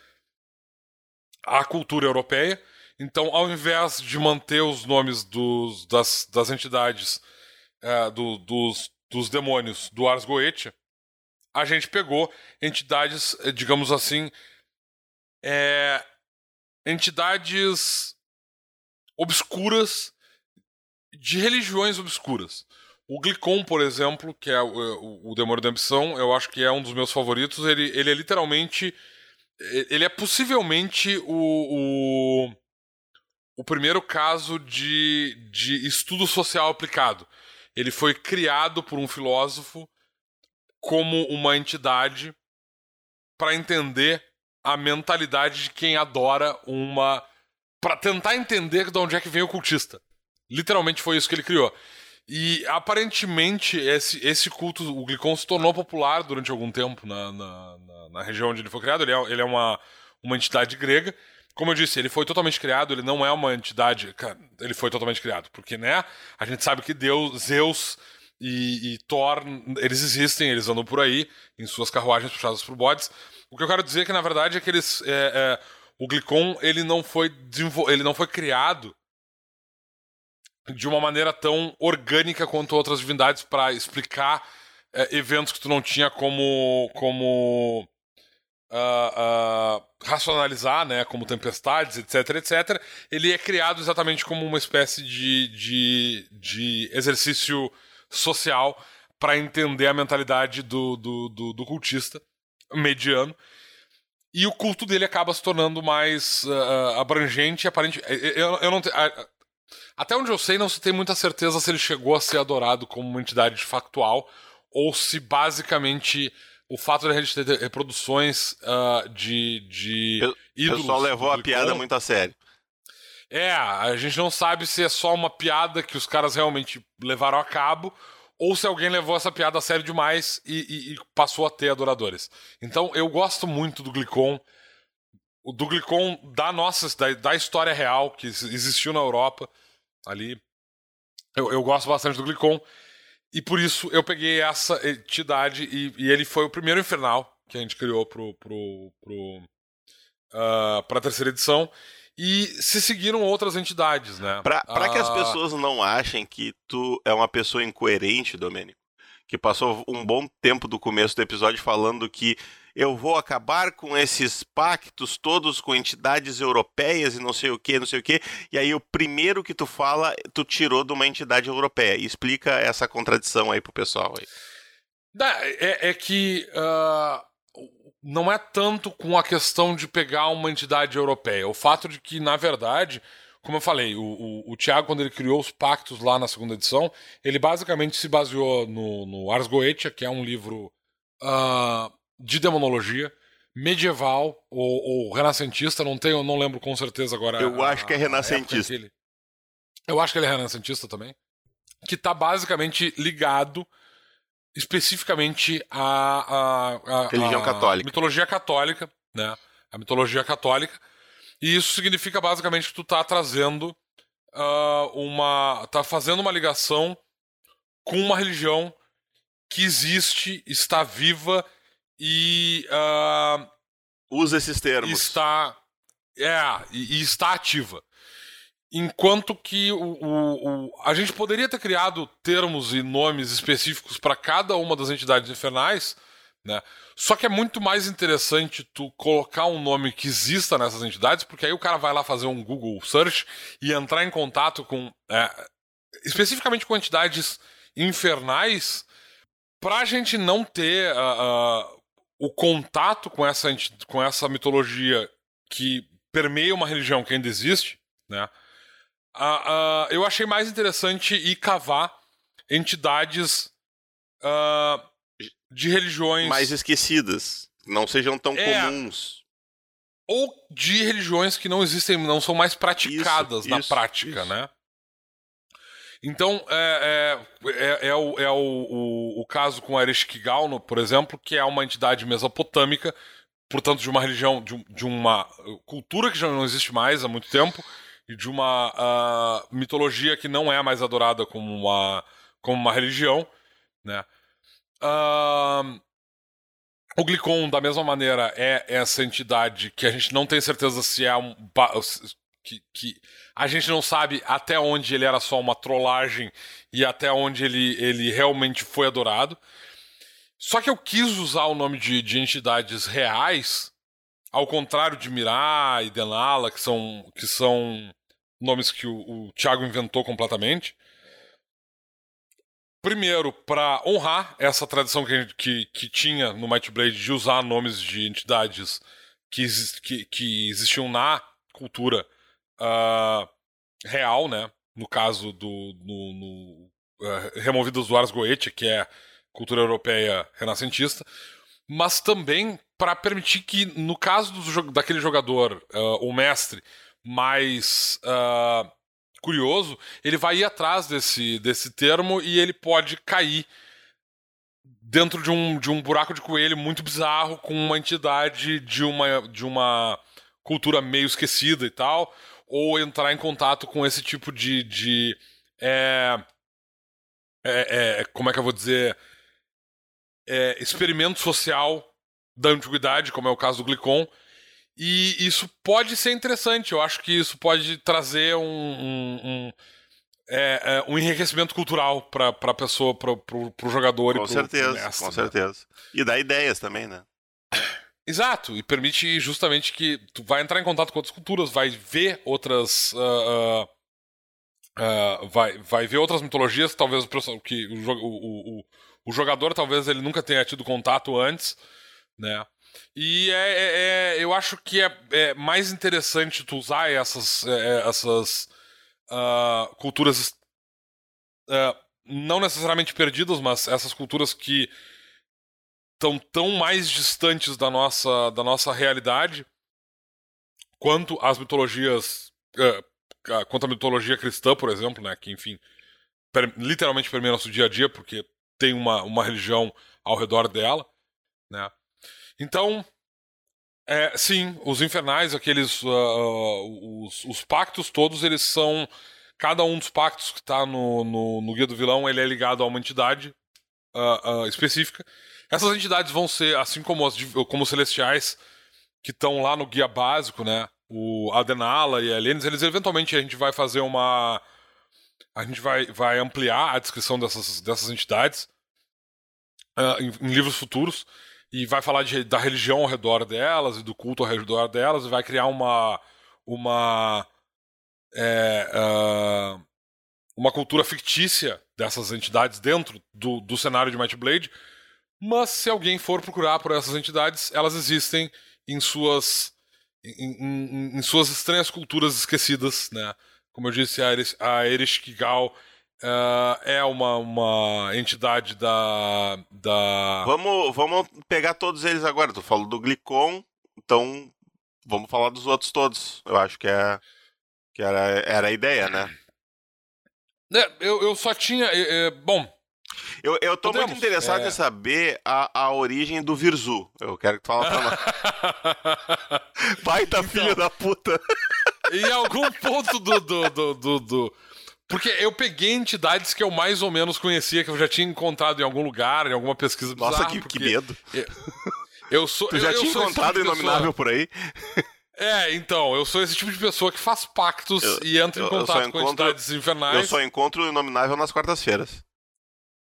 à cultura europeia. Então, ao invés de manter os nomes dos, das, das entidades é, do, dos, dos demônios do Ars Goetia, a gente pegou entidades, eh, digamos assim, é, entidades obscuras de religiões obscuras. O Glicon, por exemplo, que é o, o, o, Demônio da Ambição, eu acho que é um dos meus favoritos. Ele, ele é literalmente. Ele é possivelmente o, o, o primeiro caso de, de estudo social aplicado. Ele foi criado por um filósofo como uma entidade para entender a mentalidade de quem adora uma. para tentar entender de onde é que vem o cultista. Literalmente foi isso que ele criou. E aparentemente esse, esse culto, o Glicon, se tornou popular durante algum tempo na, na, na, na região onde ele foi criado. Ele é, ele é uma, uma entidade grega. Como eu disse, ele foi totalmente criado, ele não é uma entidade. Ele foi totalmente criado. Porque, né? A gente sabe que Deus, Zeus e, e, Thor, eles existem, eles andam por aí, em suas carruagens puxadas por bodes. O que eu quero dizer é que, na verdade, é que eles. É, é, o Glicon ele não foi ele não foi criado de uma maneira tão orgânica quanto outras divindades para explicar é, eventos que tu não tinha como como uh, uh, racionalizar, né, como tempestades, etc, etc. Ele é criado exatamente como uma espécie de, de, de exercício social para entender a mentalidade do, do, do, do, cultista mediano. E o culto dele acaba se tornando mais uh, abrangente e aparente. Eu, eu não até onde eu sei, não se tem muita certeza se ele chegou a ser adorado como uma entidade factual ou se basicamente o fato de a gente ter reproduções uh, de, de. O pessoal levou a piada muito a sério. É, a gente não sabe se é só uma piada que os caras realmente levaram a cabo ou se alguém levou essa piada a sério demais e, e, e passou a ter adoradores. Então eu gosto muito do Glicon, do Glicon da nossa, da, da história real que existiu na Europa ali. Eu, eu gosto bastante do Glicon e por isso eu peguei essa entidade e, e ele foi o primeiro infernal que a gente criou pro, pro, pro, uh, pra terceira edição. E se seguiram outras entidades, né? Pra, pra que as ah. pessoas não achem que tu é uma pessoa incoerente, Domênico, que passou um bom tempo do começo do episódio falando que eu vou acabar com esses pactos todos com entidades europeias e não sei o que, não sei o que, e aí o primeiro que tu fala, tu tirou de uma entidade europeia. explica essa contradição aí pro pessoal aí. É, é que uh, não é tanto com a questão de pegar uma entidade europeia. O fato de que, na verdade, como eu falei, o, o, o Tiago, quando ele criou os pactos lá na segunda edição, ele basicamente se baseou no, no Ars Goetia, que é um livro uh, de demonologia medieval ou, ou, renascentista, não tenho, não lembro com certeza agora. Eu a, acho que é renascentista. Ele... Eu acho que ele é renascentista também. Que está basicamente ligado especificamente a, a, a religião católica, mitologia católica, né? A mitologia católica. E isso significa basicamente que tu tá trazendo uh, uma, tá fazendo uma ligação com uma religião que existe, está viva e uh, usa esses termos. Está é e, e está ativa. Enquanto que o, o, o, a gente poderia ter criado termos e nomes específicos para cada uma das entidades infernais, né? Só que é muito mais interessante tu colocar um nome que exista nessas entidades, porque aí o cara vai lá fazer um Google search e entrar em contato com. É, especificamente com entidades infernais, para a gente não ter uh, uh, o contato com essa, com essa mitologia que permeia uma religião que ainda existe, né? Uh, uh, eu achei mais interessante ir cavar entidades uh, de religiões. Mais esquecidas. Não sejam tão é, comuns. Ou de religiões que não existem, não são mais praticadas isso, na isso, prática, isso. né? Então, é, é, é, é, o, é o, o, o, caso com Ereshkigal, por exemplo, que é uma entidade mesopotâmica, portanto, de uma religião, de, de, uma cultura que já não existe mais há muito tempo, e de uma uh, mitologia que não é mais adorada como uma, como uma religião, né? Uh, o Glicon, da mesma maneira, é essa entidade que a gente não tem certeza se é um. Que, que a gente não sabe até onde ele era só uma trollagem e até onde ele, ele realmente foi adorado. Só que eu quis usar o nome de, de entidades reais, ao contrário de Mirá e Denala, que são, que são nomes que o, o Thiago inventou completamente. Primeiro, para honrar essa tradição que, que, que, tinha no Might Blade de usar nomes de entidades que, que, que existiam na cultura uh, real, né? No caso do no, no, uh, do Ars Goetia, que é cultura europeia renascentista, mas também para permitir que, no caso do, daquele jogador, uh, o mestre, mais uh, curioso, ele vai ir atrás desse, desse termo e ele pode cair dentro de um, de um buraco de coelho muito bizarro com uma entidade de uma, de uma cultura meio esquecida e tal, ou entrar em contato com esse tipo de. de é, é, é, como é que eu vou dizer? É, experimento social da antiguidade, como é o caso do Glicon, e isso pode ser interessante. Eu acho que isso pode trazer um, um, um, é, é, um enriquecimento cultural para a pessoa, para o jogador com e para certeza, mestre, Com né? certeza. E dá ideias também, né? Exato, e permite justamente que tu vai entrar em contato com outras culturas, vai ver outras. Uh, uh, uh, vai, vai ver outras mitologias, talvez que o, o, o, o jogador talvez ele nunca tenha tido contato antes, né? E é, é, é, eu acho que é, é, mais interessante tu usar essas, é, é, essas uh, culturas uh, não necessariamente perdidas, mas essas culturas que estão tão mais distantes da nossa, da nossa realidade quanto as mitologias uh, quanto a mitologia cristã, por exemplo, né, que enfim per, literalmente permeia nosso dia a dia porque tem uma, uma religião ao redor dela, né? Então, é, sim, os infernais, aqueles. Uh, os, os, pactos todos, eles são. Cada um dos pactos que está no, no, no, Guia do Vilão, ele é ligado a uma entidade uh, uh, específica. Essas entidades vão ser, assim como, as, como os celestiais, que estão lá no guia básico, né? O Adenala e a Helenes, eles eventualmente a gente vai fazer uma. A gente vai, vai ampliar a descrição dessas, dessas entidades em, em livros futuros e vai falar de, da religião ao redor delas e do culto ao redor delas e vai criar uma uma é, uh, uma cultura fictícia dessas entidades dentro do, do cenário de Might Blade mas se alguém for procurar por essas entidades elas existem em suas em, em, em suas estranhas culturas esquecidas né? Como eu disse a Ereshkigal Uh, é uma, uma entidade da, da. Vamos, vamos pegar todos eles agora. Tu falou do Glicon, então vamos falar dos outros todos. Eu acho que, é, que era, era a ideia, né? É, eu, eu só tinha. É, é, bom. Eu, eu tô Podemos, muito interessado é... em saber a, a origem do Virzu. Eu quero que tu fale pra nós. (laughs) Baita então, filho da puta. Em algum ponto do, do, do, do, do porque eu peguei entidades que eu mais ou menos conhecia, que eu já tinha encontrado em algum lugar, em alguma pesquisa bizarra. Nossa, que, que medo. Eu, eu sou. Tu já eu, tinha eu encontrado tipo Inominável por aí? É, então, eu sou esse tipo de pessoa que faz pactos eu, e entra em contato encontro, com entidades infernais. Eu só encontro o Inominável nas quartas-feiras.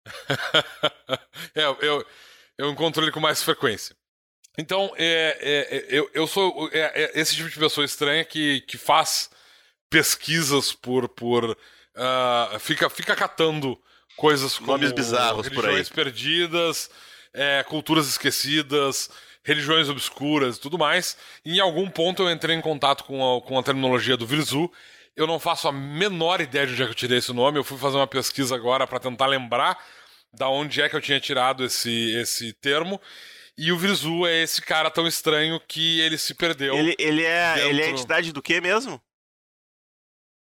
(laughs) é, eu, eu encontro ele com mais frequência. Então, é, é, é eu, eu sou é, é, esse tipo de pessoa estranha que, que faz pesquisas por, por uh, fica, fica catando coisas como Nomes bizarros religiões perdidas, é, culturas esquecidas, religiões obscuras e tudo mais. E em algum ponto eu entrei em contato com a, com a terminologia do Virzu. Eu não faço a menor ideia de onde é que eu tirei esse nome. Eu fui fazer uma pesquisa agora para tentar lembrar da onde é que eu tinha tirado esse, esse termo. E o Virzu é esse cara tão estranho que ele se perdeu. Ele, ele, é, dentro... ele é a entidade do que mesmo?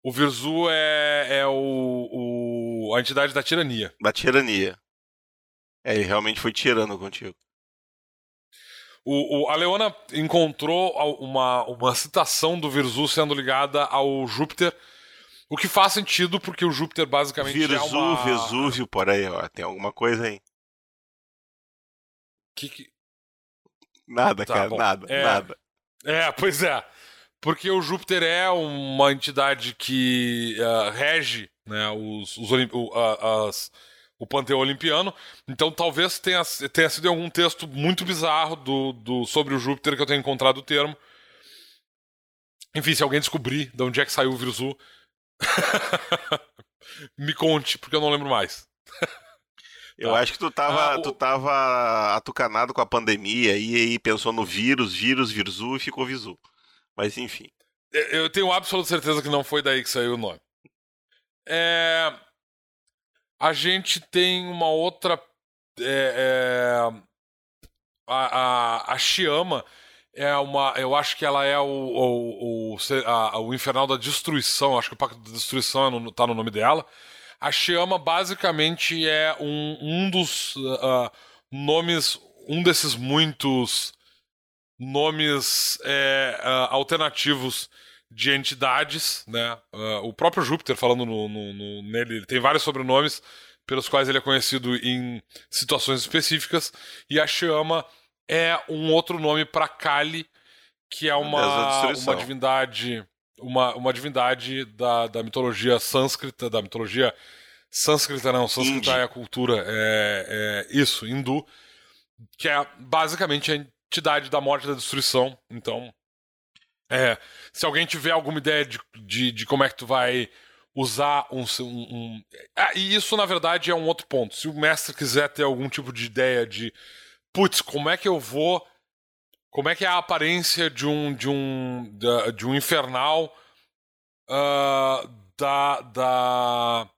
O Virzu é, é o, o, a entidade da tirania. Da tirania. É, ele realmente foi tirando contigo. O, o, a Leona encontrou uma, uma citação do Virzu sendo ligada ao Júpiter, o que faz sentido porque o Júpiter basicamente Virzu, é uma... Vesúvio, por aí, ó, tem alguma coisa aí. Que, que... Nada, tá, cara, bom. nada, é, nada. É, pois é. Porque o Júpiter é uma entidade que uh, rege né, os, os uh, as, o panteão olimpiano. Então talvez tenha, tenha sido algum texto muito bizarro do, do, sobre o Júpiter que eu tenha encontrado o termo. Enfim, se alguém descobrir de onde é que saiu o Virzu, (laughs) me conte, porque eu não lembro mais. (laughs) Eu tá. acho que tu tava, ah, o... tu tava atucanado com a pandemia e aí pensou no vírus, vírus, Virzu e ficou Visu. Mas enfim. Eu tenho absoluta certeza que não foi daí que saiu o nome. É... A gente tem uma outra. É, é, a, a, a Chiama é uma. Eu acho que ela é o, o, o, a, o Infernal da Destruição. Acho que o Pacto da Destruição é tá no nome dela. A Chiama basicamente é um, um dos uh, nomes. Um desses muitos nomes é, uh, alternativos de entidades, né? Uh, o próprio Júpiter, falando no, no, no, nele, ele tem vários sobrenomes pelos quais ele é conhecido em situações específicas, e a Chama é um outro nome para Kali, que é uma, uma divindade uma, uma divindade da, da mitologia sânscrita, da mitologia sânscrita não, sânscrita é a cultura, é, é isso, hindu, que é basicamente a entidade da morte e da destruição, então é, se alguém tiver alguma ideia de, de, de como é que tu vai usar um. um, um... Ah, e isso, na verdade, é um outro ponto. Se o mestre quiser ter algum tipo de ideia de. Putz, como é que eu vou. Como é que é a aparência de um. de um. de um infernal. Uh, da. da.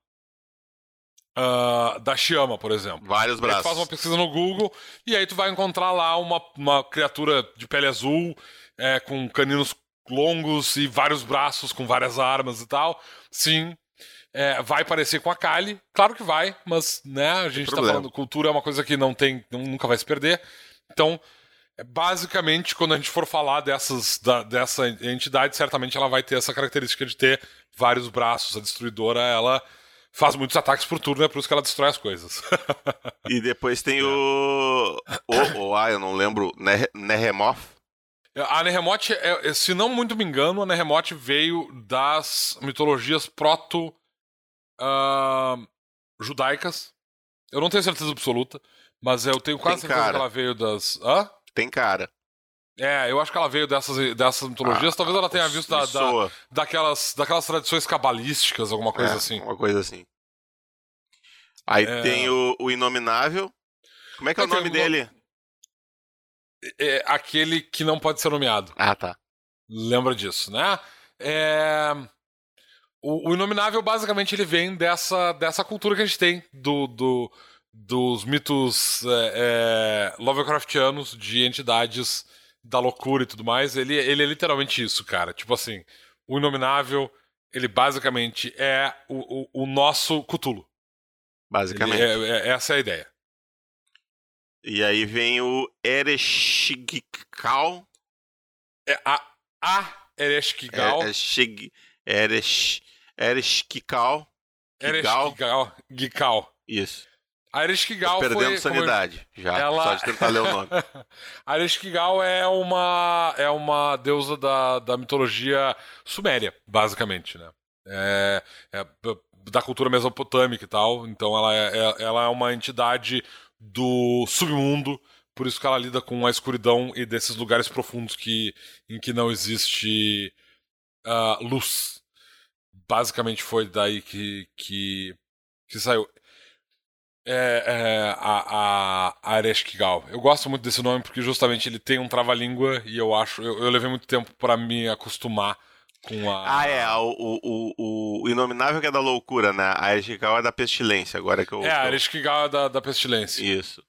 Uh, da Chiama, por exemplo. Vários braços. tu faz uma pesquisa no Google e aí tu vai encontrar lá uma, uma criatura de pele azul é, com caninos longos e vários braços com várias armas e tal. Sim, é, vai parecer com a Kali. Claro que vai, mas né, a gente está falando cultura é uma coisa que não tem, nunca vai se perder. Então, é, basicamente, quando a gente for falar dessas, da, dessa entidade, certamente ela vai ter essa característica de ter vários braços. A destruidora, ela faz muitos ataques por turno, é por isso que ela destrói as coisas. (laughs) e depois tem é. o. O, o. Ah, eu não lembro. Nehemoth. A Nehemot, é, é, se não muito me engano, a Nehemot veio das mitologias proto uh, judaicas. Eu não tenho certeza absoluta, mas eu tenho quase certeza que ela veio das. Hã? Tem cara. É, eu acho que ela veio dessas, dessas mitologias. Ah, Talvez ela tenha visto da, da, daquelas, daquelas tradições cabalísticas, alguma coisa é, assim. Uma coisa assim. Aí é... tem o, o Inominável. Como é que é, é o nome dele? é aquele que não pode ser nomeado. Ah, tá. Lembra disso, né? É... O, o Inominável, basicamente, ele vem dessa, dessa cultura que a gente tem do, do dos mitos é, é, Lovecraftianos de entidades da loucura e tudo mais. Ele, ele é literalmente isso, cara. Tipo assim, o Inominável, ele basicamente é o, o, o nosso Cthulhu. Basicamente. É, é, essa é a ideia. E aí vem o Ereshkigal. É a, a Ereshkigal. Ereshkigal. Eresh, Ereshkigal. Isso. A Ereshkigal Tô perdendo foi, sanidade, eu... já, ela... só de tentar ler o nome. (laughs) a Ereshkigal é uma, é uma deusa da, da mitologia suméria, basicamente, né? É, é, da cultura mesopotâmica e tal. Então ela é, é ela é uma entidade do submundo, por isso que ela lida com a escuridão e desses lugares profundos que, em que não existe uh, luz. Basicamente foi daí que, que, que saiu. É, é, a, a, a Ereshkigal. Eu gosto muito desse nome porque justamente ele tem um trava-língua e eu acho. Eu, eu levei muito tempo para me acostumar Com a... Ah, é, o, o, o, o Inominável que é da loucura, né? A Erishkigal é da pestilência, agora que eu... É, a eu... Erishkigal é da, da pestilência. Isso.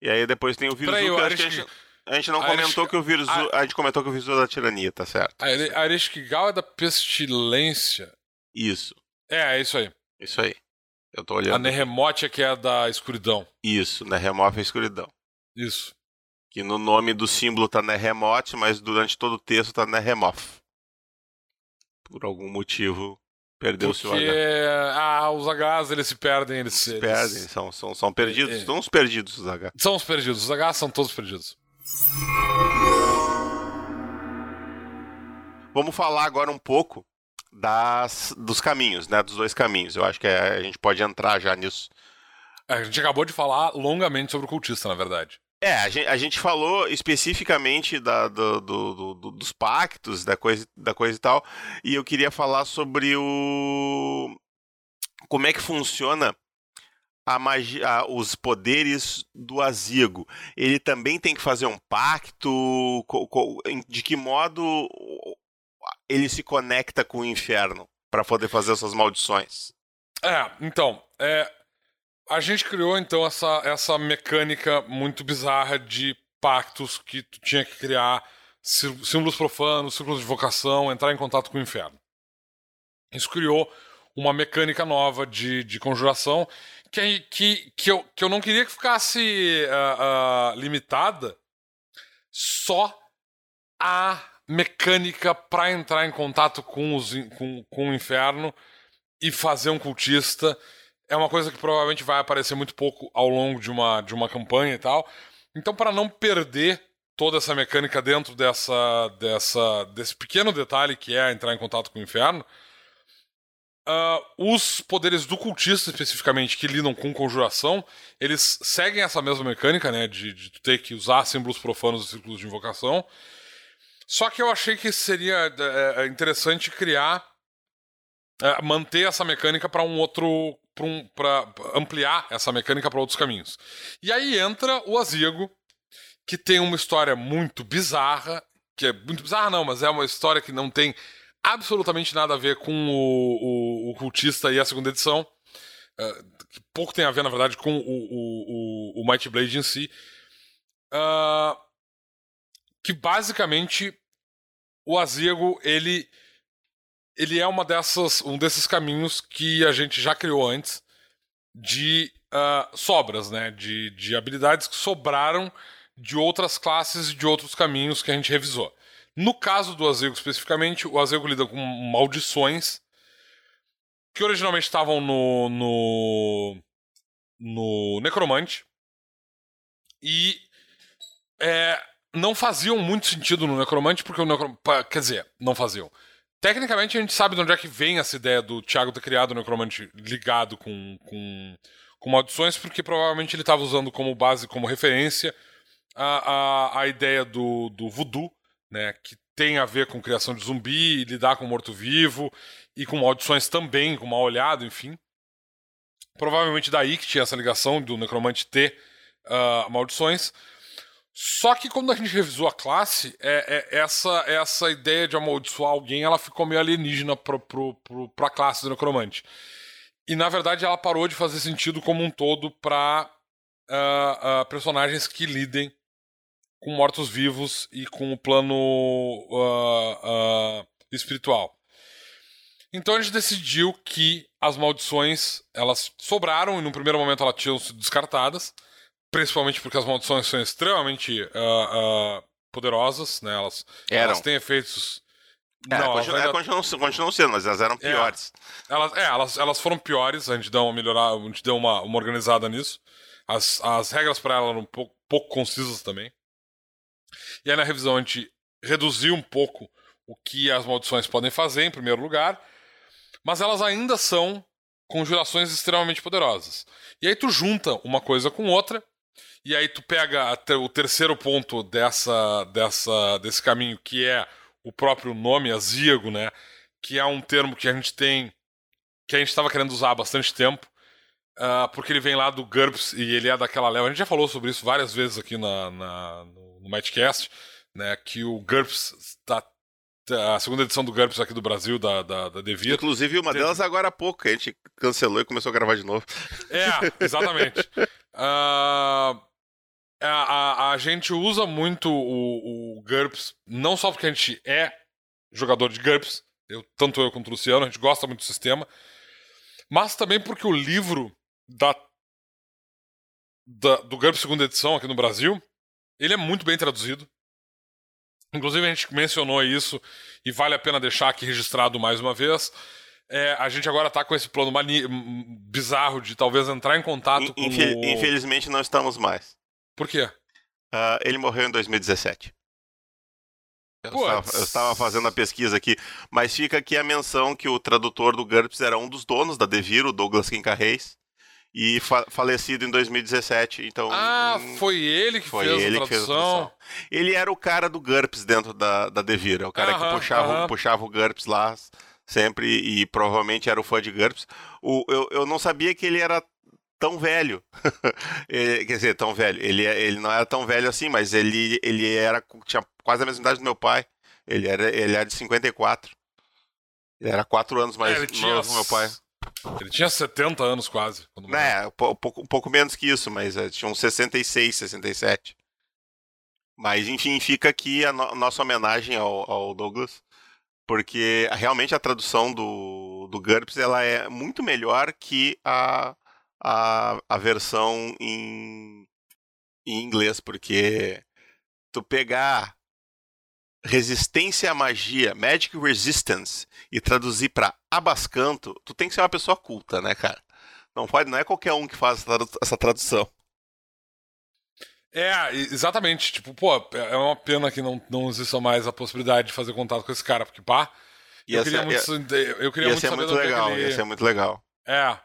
E aí depois tem o vírus Peraí, que a gente, a gente não comentou que o vírus... a- A... gente comentou que o vírus é da tirania, tá certo. A Ere- a Erishkigal é da pestilência. Isso, É, é isso aí. isso aí. Eu tô A olhando. Nehemoth é que é da escuridão. Isso, né? Remove a escuridão. Isso. Que no nome do símbolo tá Nehemoth, mas durante todo o texto tá Nehemoth. Por algum motivo, perdeu-se o Porque H. ah, os Hs eles se perdem, eles se eles- perdem, são, são, são perdidos. É, é. São uns perdidos os H. São os perdidos. Os Hs são todos perdidos. Vamos falar agora um pouco das, dos caminhos, né? Dos dois caminhos. Eu acho que é- a gente pode entrar já nisso. A gente acabou de falar longamente sobre o cultista, na verdade. É, a gente, a gente falou especificamente da, do- do- do- do- dos pactos, da coisa, da coisa e tal, e eu queria falar sobre o. Como é que funciona a magia, a- os poderes do Azigo. Ele também tem que fazer um pacto? Co- co- de que modo ele se conecta com o inferno para poder fazer essas maldições? É, então, é, a gente criou então essa, essa mecânica muito bizarra de pactos que tu tinha que criar sí- símbolos profanos, círculos de vocação, entrar em contato com o inferno. Isso criou uma mecânica nova de, de conjuração que, que, que, eu, que eu não queria que ficasse ah, ah, limitada só a mecânica para entrar em contato com, os, com, com o inferno e fazer um cultista é uma coisa que provavelmente vai aparecer muito pouco ao longo de uma, de uma campanha e tal. Então, para não perder toda essa mecânica dentro dessa, dessa, desse pequeno detalhe que é entrar em contato com o inferno, ah, os poderes do cultista, especificamente, que lidam com conjuração, eles seguem essa mesma mecânica, né? De, de ter que usar símbolos profanos e círculos de invocação. Só que eu achei que seria é, interessante criar é, manter essa mecânica para um outro. para um, ampliar essa mecânica para outros caminhos. E aí entra o Azigo, que tem uma história muito bizarra. Que é muito bizarra, não, mas é uma história que não tem absolutamente nada a ver com o, o, o cultista e a segunda edição. Que pouco tem a ver, na verdade, com o, o, o, o Might Blade em si. Ah, que basicamente o Azigo, ele ele é uma dessas, um desses caminhos que a gente já criou antes de ah, sobras, né? De, de habilidades que sobraram de outras classes e de outros caminhos que a gente revisou. No caso do Azego especificamente, o Azego lida com maldições que originalmente estavam no, no, no Necromante e é, não faziam muito sentido no Necromante, porque o Necromante. Quer dizer, não faziam. Tecnicamente, a gente sabe de onde é que vem essa ideia do Thiago ter criado o Necromante ligado com, com, com maldições, porque provavelmente ele estava usando como base, como referência, a, a, a ideia do, do voodoo, né, que tem a ver com criação de zumbi, lidar com morto-vivo, e com maldições também, com mal olhado, enfim. Provavelmente daí que tinha essa ligação do Necromante ter ah, maldições. Só que quando a gente revisou a classe, é, é- essa, essa ideia de amaldiçoar alguém ela ficou meio alienígena pro, pra classe do Necromante. E na verdade ela parou de fazer sentido como um todo para personagens que lidem com mortos-vivos e com o plano ah, ah, espiritual. Então a gente decidiu que as maldições elas sobraram e no primeiro momento elas tinham sido descartadas principalmente porque as maldições são extremamente ah, ah, poderosas, né? Elas, Eram. elas têm efeitos. É, não, elas, continu- é, ainda- continuam, continuam sendo, mas elas eram piores. elas, é, elas, elas foram piores, a gente deu uma melhorar, a gente deu uma, uma organizada nisso. As, as regras para elas eram um pouco, pouco concisas também. E aí na revisão a gente reduziu um pouco o que as maldições podem fazer, em primeiro lugar, mas elas ainda são conjurações extremamente poderosas. E aí tu junta uma coisa com outra, e aí tu pega o terceiro ponto dessa, dessa, desse caminho, que é o próprio nome Azigo, né? Que é um termo que a gente tem, que a gente estava querendo usar há bastante tempo, ah, porque ele vem lá do GURPS e ele é daquela leva. A gente já falou sobre isso várias vezes aqui na, na- no, no Mightcast, né? Que o GURPS está a segunda edição do GURPS aqui do Brasil, da, da, da Devir. Inclusive, uma delas agora há pouco, a gente cancelou e começou a gravar de novo. É, exatamente. uh, (laughs) a, a, a, gente usa muito o, o GURPS, não só porque a gente é jogador de GURPS, eu, tanto eu quanto o Luciano, a gente gosta muito do sistema, mas também porque o livro da, da do GURPS segunda edição aqui no Brasil, ele é muito bem traduzido. Inclusive, a gente mencionou isso e vale a pena deixar aqui registrado mais uma vez. É, a gente agora está com esse plano bizarro de talvez entrar em contato com o... Infelizmente, não estamos mais. Por quê? Uh, ele morreu em 2017. Eu estava, fazendo a pesquisa aqui, mas fica aqui a menção que o tradutor do GURPS era um dos donos da Devir, o Douglas Quincarreis e fa falecido em 2017. Então, ah, hum, foi ele que foi fez ele a tradução. Que fez a tradução. Ele era o cara do GURPS dentro da, da Devira, o cara -huh, que puxava, puxava o GURPS lá sempre e provavelmente era o fã de GURPS. O, eu, eu não sabia que ele era tão velho. (laughs) ele, quer dizer, tão velho. Ele, é, ele não era tão velho assim, mas ele, ele era tinha quase a mesma idade do meu pai. Ele era, ele era de 54. Ele era quatro anos mais é, novo que meu pai. Ele tinha 70 anos quase. é, um pouco, um pouco menos que isso, mas é, tinha uns 66, 67. Mas, enfim, fica aqui a no nossa homenagem ao, ao, Douglas, porque realmente a tradução do, do GURPS ela é muito melhor que a, a, a versão em, em inglês, porque tu pegar resistência à magia, Magic Resistance, e traduzir para abascanto, tu tem que ser uma pessoa culta, né, cara? Não pode, não é qualquer um que faz essa tradução. É, exatamente. Tipo, pô, é uma pena que não, não exista mais a possibilidade de fazer contato com esse cara, porque pá. Eu queria, ser, muito, eu queria ia muito ser muito legal, ele... ia ser muito legal. É.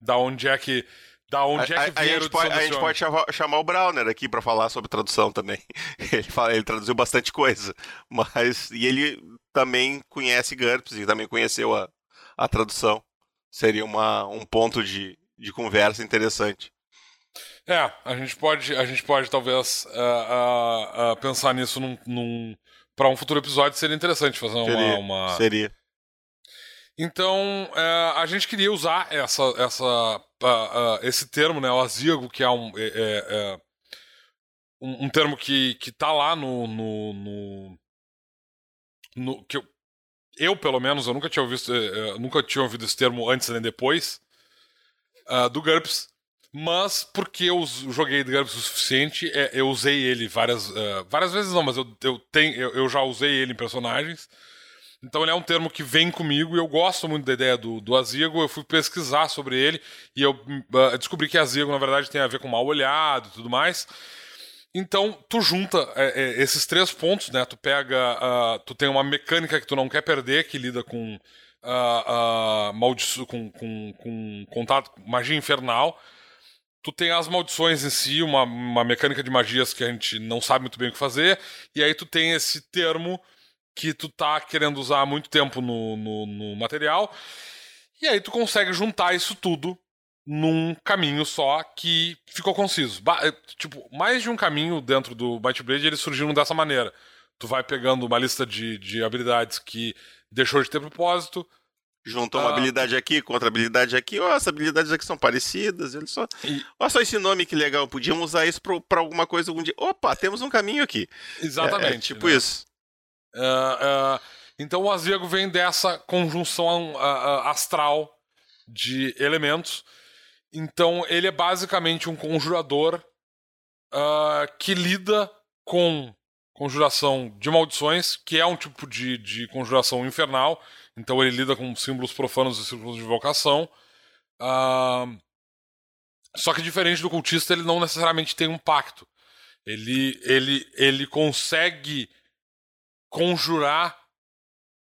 Da onde é que da onde a, é que a, a gente pode, a gente pode chamar, chamar, o Browner aqui para falar sobre tradução também. (laughs) Ele, fala, ele traduziu bastante coisa, mas e ele também conhece GURPS e também conheceu a, a tradução. Seria uma, um ponto de, de conversa interessante. É, a gente pode, a gente pode talvez uh, uh, uh, pensar nisso num, num para um futuro episódio seria interessante fazer uma, seria, uma... seria. Então, é, a gente queria usar essa, essa, uh, uh, esse termo, né, o azíago, que é um, é, é, é um, um, termo que, que tá lá no, no, no, no que eu, eu, pelo menos, eu nunca tinha ouvido, uh, nunca tinha ouvido esse termo antes nem depois do GURPS, mas porque eu joguei GURPS o suficiente, é, eu usei ele várias, várias vezes não, mas eu, eu, tenho, eu, eu já usei ele em personagens, então ele é um termo que vem comigo e eu gosto muito da ideia do, do azigo. Eu fui pesquisar sobre ele e eu uh, descobri que azigo, na verdade, tem a ver com mal olhado e tudo mais. Então, tu junta é, é, esses três pontos, né? Tu pega. Uh, tu tem uma mecânica que tu não quer perder, que lida com. Uh, uh, com, com, com contato, magia infernal. Tu tem as maldições em si, uma, uma mecânica de magias que a gente não sabe muito bem o que fazer. E aí tu tem esse termo que tu tá querendo usar há muito tempo no, no, no material. E aí tu consegue juntar isso tudo num caminho só que ficou conciso. Ba eh, tipo, mais de um caminho dentro do Might Blade eles surgiram dessa maneira. Tu vai pegando uma lista de, de habilidades que deixou de ter propósito. Juntou uma ah, habilidade aqui com outra habilidade aqui. Oh, essas habilidades aqui são parecidas. Olha só. E... Olha só esse nome que legal. Podíamos usar isso para alguma coisa algum dia. Opa, temos um caminho aqui. Exatamente. É, é tipo né? isso. Uh, uh, então o Azigo vem dessa conjunção uh, astral de elementos. Então ele é basicamente um conjurador que lida com conjuração de maldições, que é um tipo de, de conjuração infernal. Então ele lida com símbolos profanos e símbolos de invocação. só que diferente do cultista, ele não necessariamente tem um pacto. Ele, ele, ele consegue conjurar.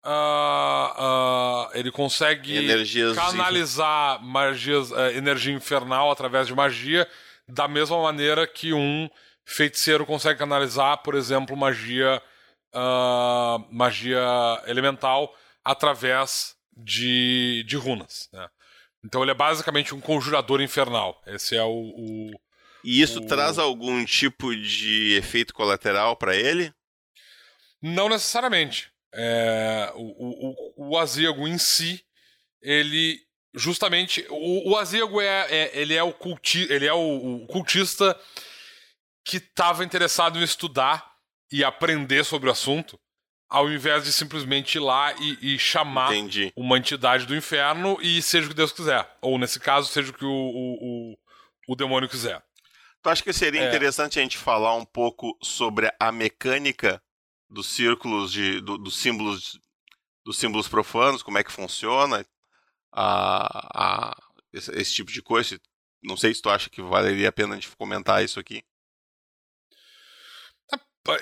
Uh, uh, ele consegue Energias canalizar magias, uh, energia infernal através de magia, da mesma maneira que um feiticeiro consegue canalizar, por exemplo, magia, magia elemental através de, de runas. Né? Então ele é basicamente um conjurador infernal. Esse é o. o e isso o... traz algum tipo de efeito colateral para ele? Não necessariamente. É, o, o, o Azego em si, ele justamente o, o Azego é, é, ele é o culti, ele é o, o cultista que estava interessado em estudar e aprender sobre o assunto, ao invés de simplesmente ir lá e, e chamar Entendi. uma entidade do inferno e seja o que Deus quiser. Ou, nesse caso, seja o que o, o, o, o demônio quiser. Tu acha que seria É. interessante a gente falar um pouco sobre a mecânica dos círculos de. do- dos símbolos dos símbolos profanos, como é que funciona? A, a- esse, esse tipo de coisa. Não sei se tu acha que valeria a pena a gente comentar isso aqui.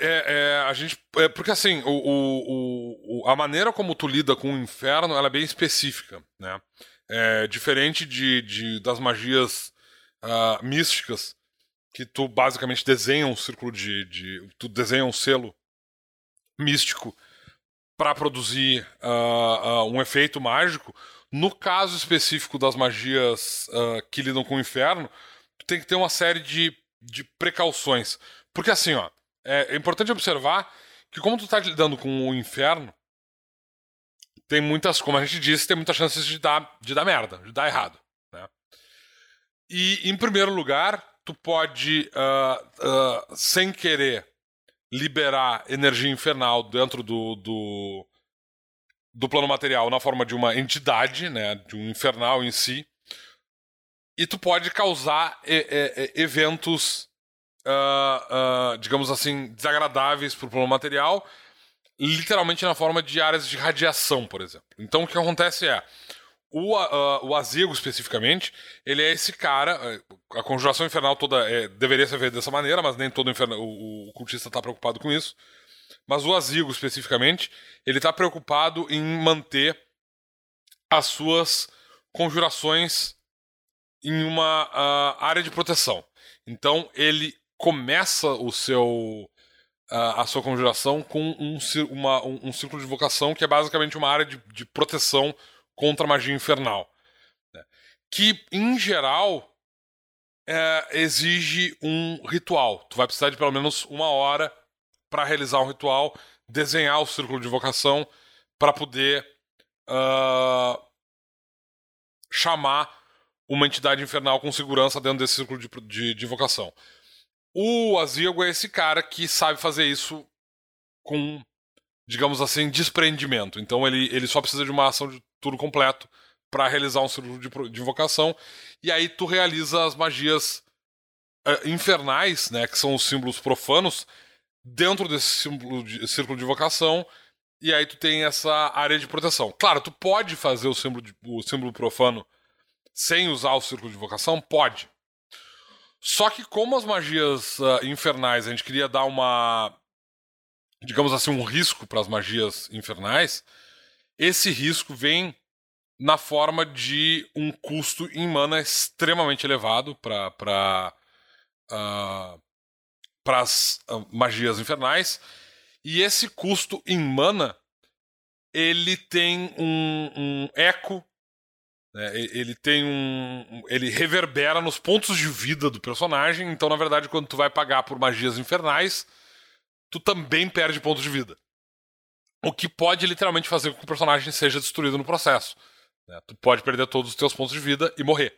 É, é, a gente, é, porque assim, o, o, o- a maneira como tu lida com o inferno ela é bem específica, né? É, diferente de, de- das magias ah, místicas, que tu basicamente desenha um círculo de, de tu desenha um selo místico para produzir ah, ah, um efeito mágico. No caso específico das magias ah, que lidam com o inferno, tem que ter uma série de, de precauções, porque assim, ó é, é importante observar que como tu tá lidando com o inferno, tem muitas, como a gente disse, tem muitas chances de dar, de dar merda, de dar errado. Né? E, em primeiro lugar, tu pode, ah, ah, sem querer, liberar energia infernal dentro do, do, do plano material na forma de uma entidade, né, de um infernal em si, e tu pode causar e- e- e- eventos ah, ah, digamos assim, desagradáveis para o plano material, literalmente na forma de áreas de radiação, por exemplo. Então o que acontece é. O, ah, o Azego, especificamente, ele é esse cara. A conjuração infernal toda é, deveria ser feita dessa maneira, mas nem todo inferno, o, o cultista está preocupado com isso. Mas o Azego, especificamente, ele está preocupado em manter as suas conjurações em uma ah, área de proteção. Então ele começa o seu ah, a sua conjuração com um, uma- um- um círculo de invocação que é basicamente uma área de, de proteção contra a magia infernal. né? Que, em geral, é, exige um ritual. Tu vai precisar de pelo menos uma hora para realizar um ritual, desenhar o círculo de invocação para poder ah, chamar uma entidade infernal com segurança dentro desse círculo de, de, de invocação. O Azirgo é esse cara que sabe fazer isso com, digamos assim, desprendimento. Então ele, ele só precisa de uma ação de turno completo para realizar um círculo de, de invocação. E aí tu realiza as magias eh, infernais, né, que são os símbolos profanos, dentro desse símbolo de- círculo de invocação. E aí tu tem essa área de proteção. Claro, tu pode fazer o símbolo, de- o símbolo profano sem usar o círculo de invocação? Pode. Só que como as magias ah, infernais, a gente queria dar uma digamos assim, um risco para as magias infernais, esse risco vem na forma de um custo em mana extremamente elevado para para as magias infernais. E esse custo em mana ele tem um, um eco né, Ele tem um- Ele reverbera nos pontos de vida do personagem. Então, na verdade, quando tu vai pagar por magias infernais, tu também perde pontos de vida. O que pode literalmente fazer com que o personagem seja destruído no processo. Né? Tu pode perder todos os teus pontos de vida e morrer.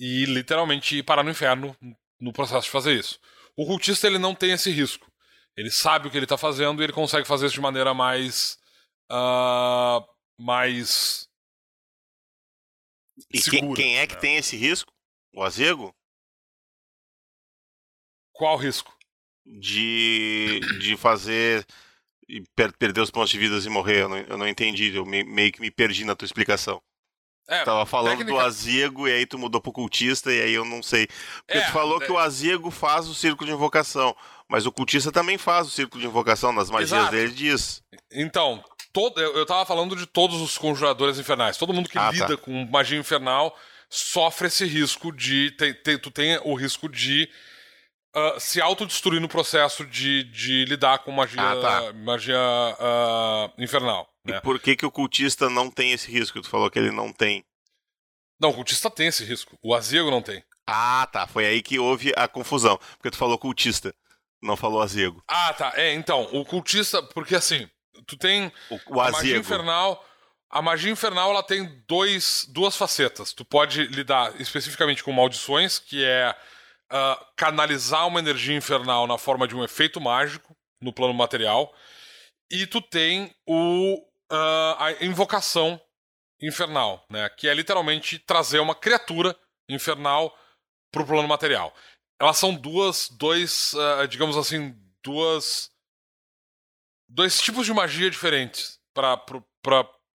E literalmente ir parar no inferno no processo de fazer isso. O cultista ele não tem esse risco. Ele sabe o que ele tá fazendo e ele consegue fazer isso de maneira mais. ah, mais. E quem, Segura, quem é que né? tem esse risco? O Azego? Qual risco? De, de fazer. E per- perder os pontos de vida e morrer. Eu não, eu não entendi. Eu me- meio que me perdi na tua explicação. É, Tava falando técnica- do Azego e aí tu mudou pro cultista e aí eu não sei. Porque É, tu falou é- que o Azego faz o círculo de invocação. Mas o cultista também faz o círculo de invocação. Nas magias Exato. dele diz. Então, todo, eu, eu tava falando de todos os conjuradores infernais. Todo mundo que Ah, tá. lida com magia infernal sofre esse risco de. Tem, tem- tu tem o risco de ah, se autodestruir no processo de, de lidar com magia, Ah, tá. magia ah, infernal. Né? E por que, que o cultista não tem esse risco? Tu falou que ele não tem. Não, o cultista tem esse risco. O Azego não tem. Ah, tá. Foi aí que houve a confusão. Porque tu falou cultista, não falou Azego. Ah, tá. É, então, o cultista, porque assim, tu tem o, o a magia infernal. A magia infernal ela tem dois, duas facetas. Tu pode lidar especificamente com maldições, que é uh, canalizar uma energia infernal na forma de um efeito mágico no plano material. E tu tem o, uh, a invocação infernal, né? Que é literalmente trazer uma criatura infernal pro plano material. Elas são duas, dois, uh, digamos assim, duas, dois tipos de magia diferentes para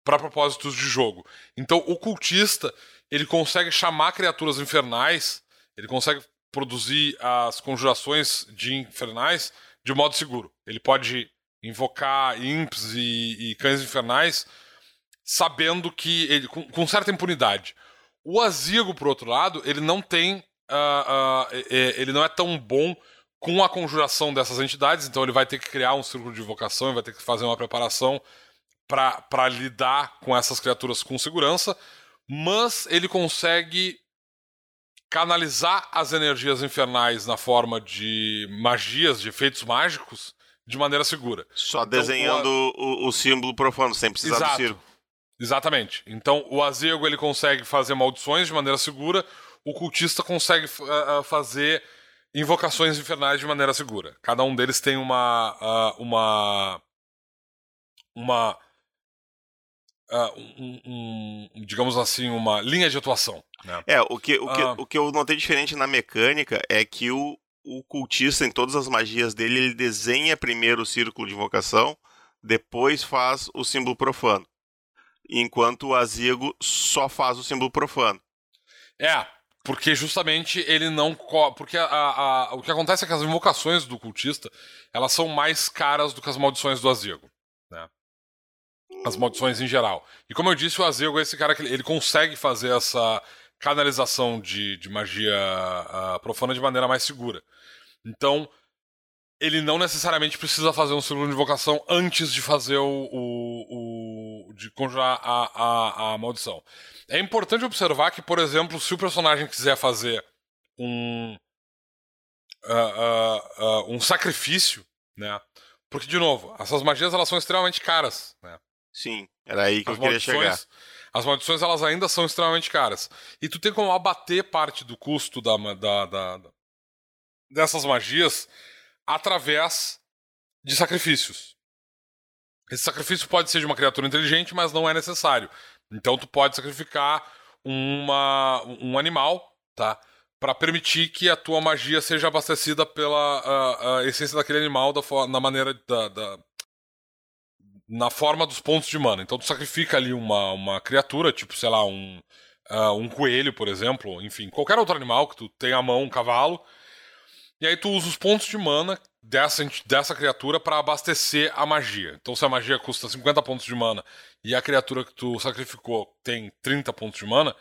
propósitos de jogo. Então, o cultista ele consegue chamar criaturas infernais, ele consegue produzir as conjurações de infernais de modo seguro. Ele pode invocar imps e, e cães infernais sabendo que ele com, com, certa impunidade. O Azigo, por outro lado, ele não tem uh, uh, ele não é tão bom com a conjuração dessas entidades, então ele vai ter que criar um círculo de invocação, vai ter que fazer uma preparação para lidar com essas criaturas com segurança, mas ele consegue canalizar as energias infernais na forma de magias, de efeitos mágicos, de maneira segura. Só então, desenhando o, o, símbolo profano, sem precisar Exato. do círculo. Exatamente. Então, o Azego ele consegue fazer maldições de maneira segura, o cultista consegue uh, fazer invocações infernais de maneira segura. Cada um deles tem uma uh, uma uma uh, um, um, digamos assim, uma linha de atuação. Né? É, o que, o, que, uh, o que eu notei diferente na mecânica é que o, o cultista, em todas as magias dele, ele desenha primeiro o círculo de invocação, depois faz o símbolo profano. Enquanto o Azigo só faz o símbolo profano. É, porque justamente ele não. Porque a, a, a, o que acontece é que as invocações do cultista elas são mais caras do que as maldições do Azigo. Né? As maldições em geral. E como eu disse, o Azego é esse cara que ele consegue fazer essa canalização de, de magia uh, profana de maneira mais segura. Então, ele não necessariamente precisa fazer um círculo de invocação antes de fazer o. o, o de conjurar a, a, a, maldição. É importante observar que, por exemplo, se o personagem quiser fazer um. Uh, uh, um sacrifício, né? Porque, de novo, essas magias elas são extremamente caras, né? Sim, era aí que as eu queria chegar. As maldições elas ainda são extremamente caras. E tu tem como abater parte do custo da, da, da, da dessas magias através de sacrifícios. Esse sacrifício pode ser de uma criatura inteligente, mas não é necessário. Então tu pode sacrificar uma, um animal, tá? Para permitir que a tua magia seja abastecida pela a, a essência daquele animal da, na maneira da, da, na forma dos pontos de mana. Então tu sacrifica ali uma, uma criatura, tipo, sei lá, um, uh, um coelho, por exemplo, enfim, qualquer outro animal que tu tenha à mão, um cavalo. E aí tu usa os pontos de mana dessa, dessa criatura para abastecer a magia. Então se a magia custa 50 pontos de mana e a criatura que tu sacrificou tem 30 pontos de mana,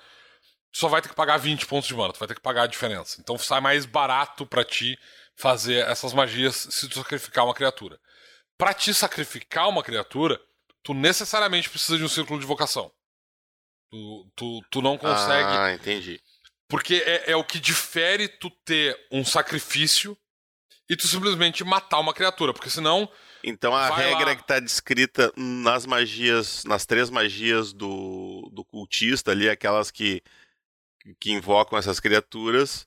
tu só vai ter que pagar 20 pontos de mana, tu vai ter que pagar a diferença. Então sai mais barato para ti fazer essas magias se tu sacrificar uma criatura para te sacrificar uma criatura, tu necessariamente precisa de um círculo de vocação. Tu, tu, tu não consegue. Ah, entendi. Porque é, é o que difere tu ter um sacrifício e tu simplesmente matar uma criatura, porque senão. Então a regra lá... que está descrita nas magias, nas três magias do, do cultista ali, aquelas que, que invocam essas criaturas,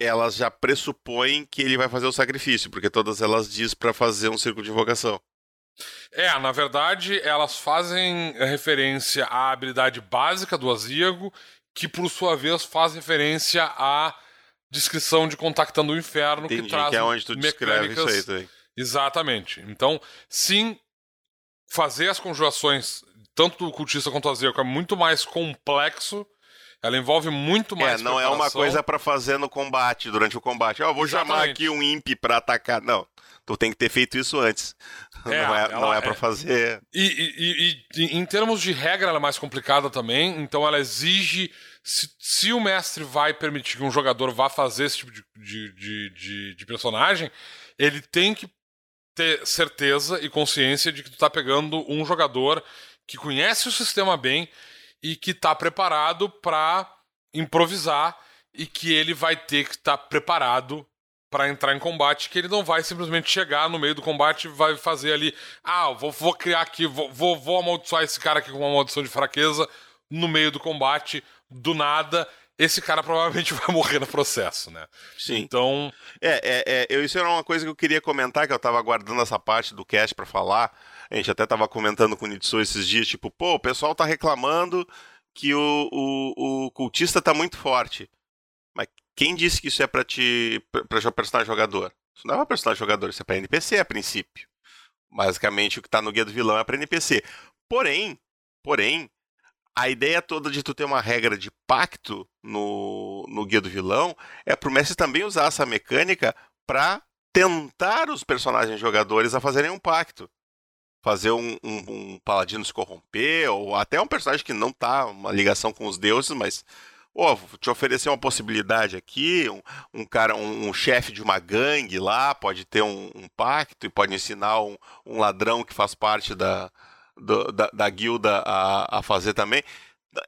elas já pressupõem que ele vai fazer o sacrifício, porque todas elas diz para fazer um círculo de invocação. É, na verdade, elas fazem referência à habilidade básica do Azíago, que por sua vez faz referência à descrição de Contactando o Inferno, Entendi, que traz que é onde tu mecânicas... isso aí também. Exatamente. Então, sim, fazer as conjurações, tanto do cultista quanto do Azíago, é muito mais complexo ela envolve muito mais. É, não é uma coisa para fazer no combate, durante o combate. Ó, oh, vou Exatamente. chamar aqui um imp para atacar. Não. Tu tem que ter feito isso antes. É, (laughs) não é, não é para é... fazer. E, e, e, e, em termos de regra, ela é mais complicada também. Então ela exige. Se, se o mestre vai permitir que um jogador vá fazer esse tipo de, de, de, de, de personagem, ele tem que ter certeza e consciência de que tu tá pegando um jogador que conhece o sistema bem, e que está preparado para improvisar e que ele vai ter que estar tá preparado para entrar em combate que ele não vai simplesmente chegar no meio do combate e vai fazer ali, ah, vou, vou criar aqui, vou, vou, vou amaldiçoar esse cara aqui com uma maldição de fraqueza no meio do combate, do nada, esse cara (laughs) provavelmente vai morrer no processo, né? Sim. Então. É, é, é eu, isso era uma coisa que eu queria comentar, que eu tava aguardando essa parte do cast para falar. A gente até tava comentando com o Nitsu esses dias, tipo, pô, o pessoal tá reclamando que o, o, o cultista tá muito forte. Mas quem disse que isso é pra te. pra personagem jogador? Isso não é pra personagem jogador, isso é pra NPC a princípio. Basicamente, o que tá no guia do vilão é pra NPC. Porém, porém, a ideia toda de tu ter uma regra de pacto no, no guia do vilão é pro mestre também usar essa mecânica para tentar os personagens jogadores a fazerem um pacto. Fazer um, um, um, paladino se corromper, ou até um personagem que não tá uma ligação com os deuses, mas oh, te oferecer uma possibilidade aqui, um, um cara, um, um chefe de uma gangue lá pode ter um, pacto e pode ensinar um, ladrão que faz parte da, do, da, da, guilda a, a fazer também.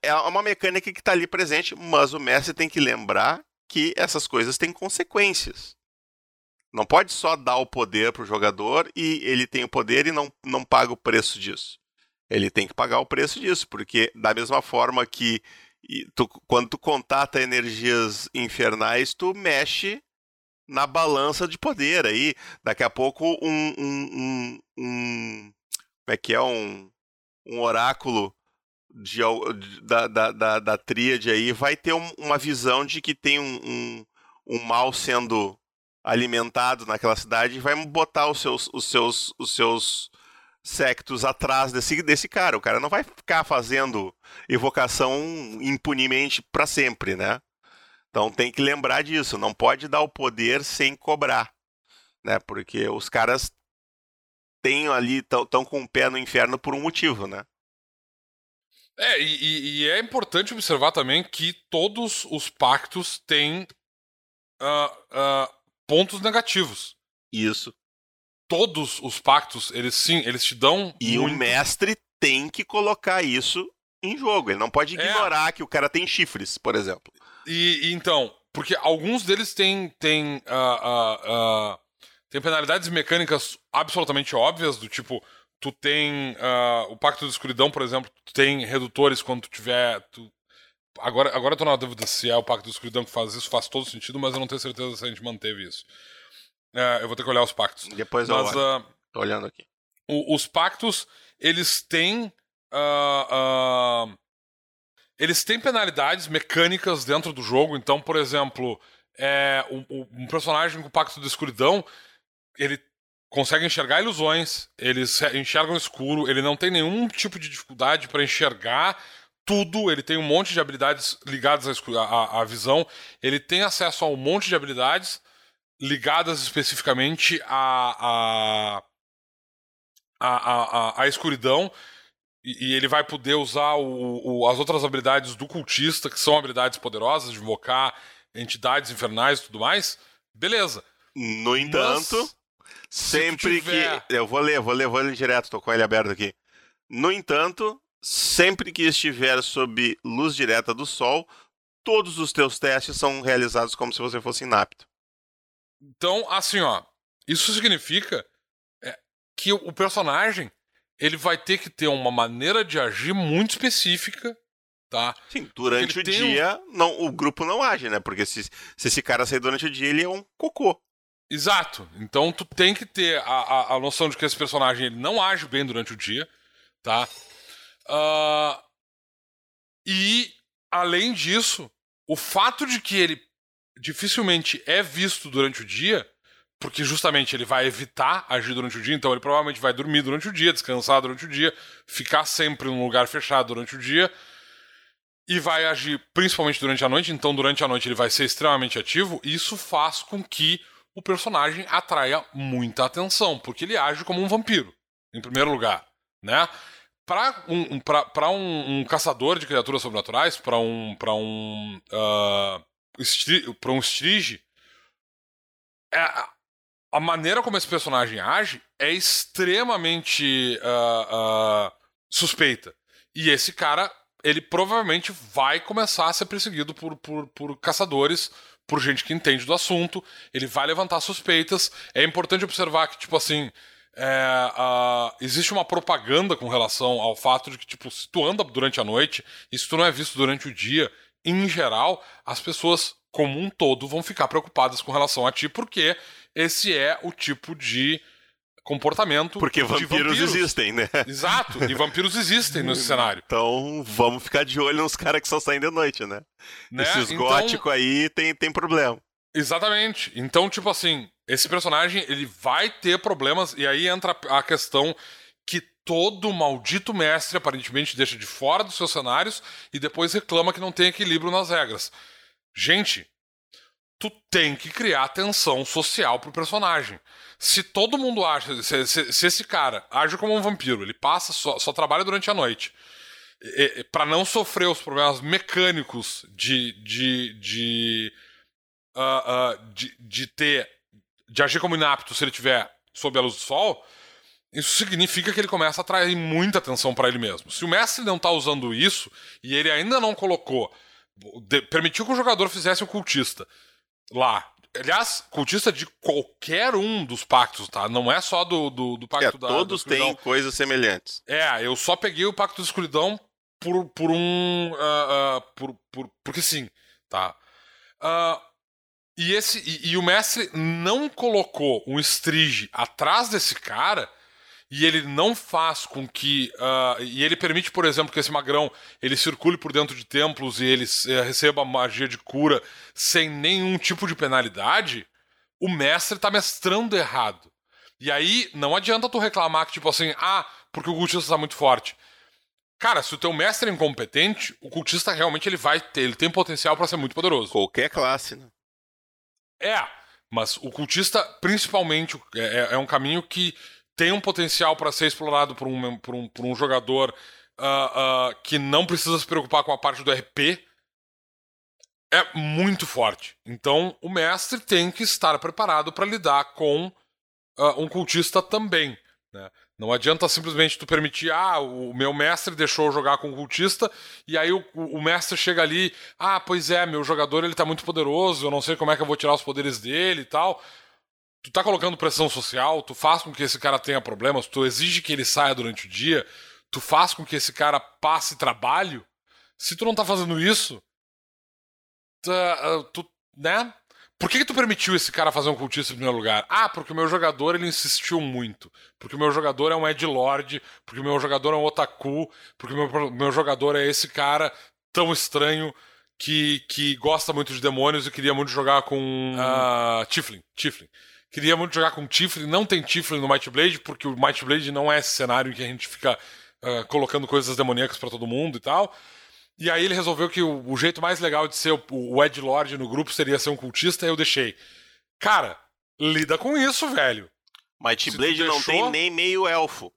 É uma mecânica que está ali presente, mas o mestre tem que lembrar que essas coisas têm consequências. Não pode só dar o poder para o jogador e ele tem o poder e não, não paga o preço disso. Ele tem que pagar o preço disso, porque da mesma forma que tu, quando tu contata energias infernais, tu mexe na balança de poder aí. Daqui a pouco um, um, um, um como é que é um, um oráculo de, da, da, da, da tríade aí vai ter um, uma visão de que tem um, um, um, mal sendo alimentado naquela cidade vai botar os seus, os seus, os seus sectos atrás desse, desse cara. O cara não vai ficar fazendo evocação impunemente para sempre, né? Então tem que lembrar disso, não pode dar o poder sem cobrar, né? Porque os caras têm ali, estão com o pé no inferno por um motivo, né? É, e, e, é importante observar também que todos os pactos têm uh, uh, pontos negativos. Isso. Todos os pactos, eles sim, eles te dão. E muito... o mestre tem que colocar isso em jogo. Ele não pode é. ignorar é. que o cara tem chifres, por exemplo. E, e então, porque alguns deles têm, têm uh, tem penalidades mecânicas absolutamente óbvias, do tipo, tu tem uh, o Pacto da Escuridão, por exemplo, tu tem redutores quando tu tiver. Tu... Agora, agora eu tô na dúvida se é o Pacto da Escuridão que faz isso, faz todo sentido, mas eu não tenho certeza se a gente manteve isso. Uh, eu vou ter que olhar os pactos. Depois eu mas, olho. Uh, tô olhando aqui. O, os pactos, eles têm. Uh, eles têm penalidades mecânicas dentro do jogo, então, por exemplo, é, um, um personagem com o Pacto da Escuridão ele consegue enxergar ilusões, ele enxerga no escuro, ele não tem nenhum tipo de dificuldade para enxergar tudo, ele tem um monte de habilidades ligadas à, à, à, visão, ele tem acesso a um monte de habilidades ligadas especificamente à, à, à, à escuridão, e, e, ele vai poder usar o, o, as outras habilidades do cultista, que são habilidades poderosas, de invocar entidades infernais e tudo mais, beleza. No entanto, Mas Sempre tiver... que. Eu vou ler, vou ler, vou ler direto, tô com ele aberto aqui. No entanto, sempre que estiver sob luz direta do sol, todos os teus testes são realizados como se você fosse inapto. Então, assim, ó, isso significa é, que o personagem ele vai ter que ter uma maneira de agir muito específica, tá? Sim, durante o dia um... não, o grupo não age, né? Porque se, se esse cara sair durante o dia, ele é um cocô. Exato. Então tu tem que ter a, a, a, noção de que esse personagem ele não age bem durante o dia, tá? Uh, e, além disso, o fato de que ele dificilmente é visto durante o dia, porque justamente ele vai evitar agir durante o dia, então ele provavelmente vai dormir durante o dia, descansar durante o dia, ficar sempre num lugar fechado durante o dia e vai agir principalmente durante a noite, então durante a noite ele vai ser extremamente ativo, e isso faz com que o personagem atraia muita atenção, porque ele age como um vampiro, em primeiro lugar, né? Para um, pra, um, um, caçador de criaturas sobrenaturais, para um para um uh, para um strige, é, a maneira como esse personagem age é extremamente uh, uh, suspeita. E esse cara, ele provavelmente vai começar a ser perseguido por, por, por caçadores por gente que entende do assunto, ele vai levantar suspeitas. É importante observar que, tipo assim, é, existe uma propaganda com relação ao fato de que, tipo, se tu anda durante a noite e se tu não é visto durante o dia, em geral, as pessoas, como um todo, vão ficar preocupadas com relação a ti, porque esse é o tipo de comportamento. Porque vampiros, vampiros, existem, né? Exato, e vampiros existem nesse (laughs) cenário. Então vamos ficar de olho nos caras que só saem de noite, né? né? Esses então... góticos aí tem, tem problema. Exatamente. Então, tipo assim, esse personagem ele vai ter problemas, e aí entra a questão que todo maldito mestre aparentemente deixa de fora dos seus cenários e depois reclama que não tem equilíbrio nas regras. Gente, tu tem que criar tensão social pro personagem. Se todo mundo acha. Se, se, se esse cara age como um vampiro, ele passa, só, só trabalha durante a noite. para não sofrer os problemas mecânicos de. de, de, uh, uh, de, de ter. De agir como inapto se ele tiver sob a luz do sol. Isso significa que ele começa a atrair muita atenção para ele mesmo. Se o mestre não está usando isso e ele ainda não colocou, de, permitiu que o jogador fizesse o cultista lá. Aliás, cultista de qualquer um dos pactos, tá? Não é só do, do, do pacto é, da Todos têm coisas semelhantes. É, eu só peguei o pacto da escuridão por, por um. Uh, uh, por, por, porque sim, tá? Uh, e, esse, e, e, o mestre não colocou um strige atrás desse cara e ele não faz com que. Uh, e ele permite, por exemplo, que esse magrão ele circule por dentro de templos e ele uh, receba magia de cura sem nenhum tipo de penalidade, o mestre está mestrando errado. E aí não adianta tu reclamar que, tipo assim, ah, porque o cultista está muito forte. Cara, se o teu mestre é incompetente, o cultista realmente ele vai ter, ele tem potencial para ser muito poderoso. Qualquer classe, né? É, mas o cultista, principalmente, é, é, é um caminho que tem um potencial para ser explorado por um, por um, por um jogador uh, uh, que não precisa se preocupar com a parte do RP, é muito forte. Então, o mestre tem que estar preparado para lidar com uh, um cultista também. Né? Não adianta simplesmente tu permitir, ah, o meu mestre deixou eu jogar com um cultista, e aí o, o, mestre chega ali, ah, pois é, meu jogador ele tá muito poderoso, eu não sei como é que eu vou tirar os poderes dele e tal tu tá colocando pressão social, tu faz com que esse cara tenha problemas, tu exige que ele saia durante o dia, tu faz com que esse cara passe trabalho. Se tu não tá fazendo isso, tu, tu né? Por que, que tu permitiu esse cara fazer um cultista em primeiro lugar? Ah, porque o meu jogador ele insistiu muito. Porque o meu jogador é um Ed Lord, porque o meu jogador é um otaku, porque o meu, meu jogador é esse cara tão estranho que, que gosta muito de demônios e queria muito jogar com uh, Tiflin. Tiflin. Queria muito jogar com Tiflin, não tem Tiflin no Might Blade, porque o Might Blade não é esse cenário em que a gente fica uh, colocando coisas demoníacas para todo mundo e tal. E aí ele resolveu que o, o jeito mais legal de ser o, o Ed Lord no grupo seria ser um cultista, e eu deixei. Cara, lida com isso, velho. Might Blade deixou... não tem nem meio elfo.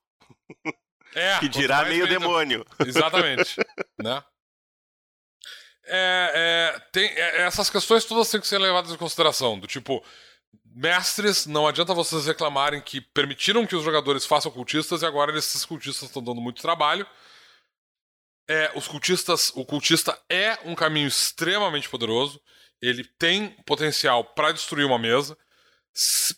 É, (laughs) que dirá meio, meio demônio. Exatamente. (laughs) né? É, é, tem, é, essas questões todas têm que ser levadas em consideração. Do tipo, mestres, não adianta vocês reclamarem que permitiram que os jogadores façam cultistas e agora esses cultistas estão dando muito trabalho. É, os cultistas, o cultista é um caminho extremamente poderoso. Ele tem potencial para destruir uma mesa,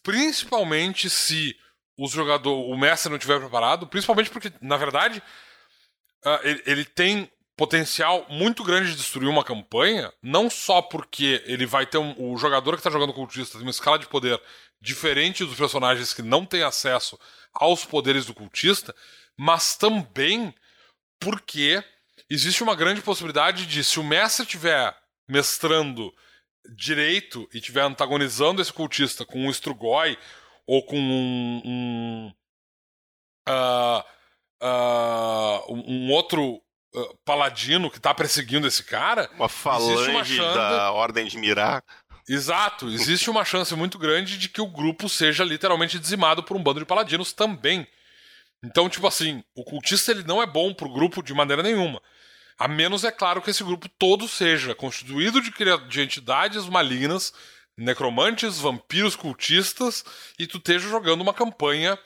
principalmente se o jogador, o mestre não estiver preparado, principalmente porque, na verdade, uh, ele, ele tem potencial muito grande de destruir uma campanha, não só porque ele vai ter um, o jogador que está jogando cultista tem uma escala de poder diferente dos personagens que não têm acesso aos poderes do cultista, mas também porque existe uma grande possibilidade de, se o mestre estiver mestrando direito e estiver antagonizando esse cultista com um Strugoi ou com um. um, uh, uh, um outro paladino que tá perseguindo esse cara. Uma falange uma chance... da Ordem de Mirar. Exato, existe uma chance muito grande de que o grupo seja literalmente dizimado por um bando de paladinos também. Então, tipo assim, o cultista ele não é bom pro grupo de maneira nenhuma. A menos, é claro, que esse grupo todo seja constituído de, de entidades malignas, necromantes, vampiros, cultistas, e tu esteja jogando uma campanha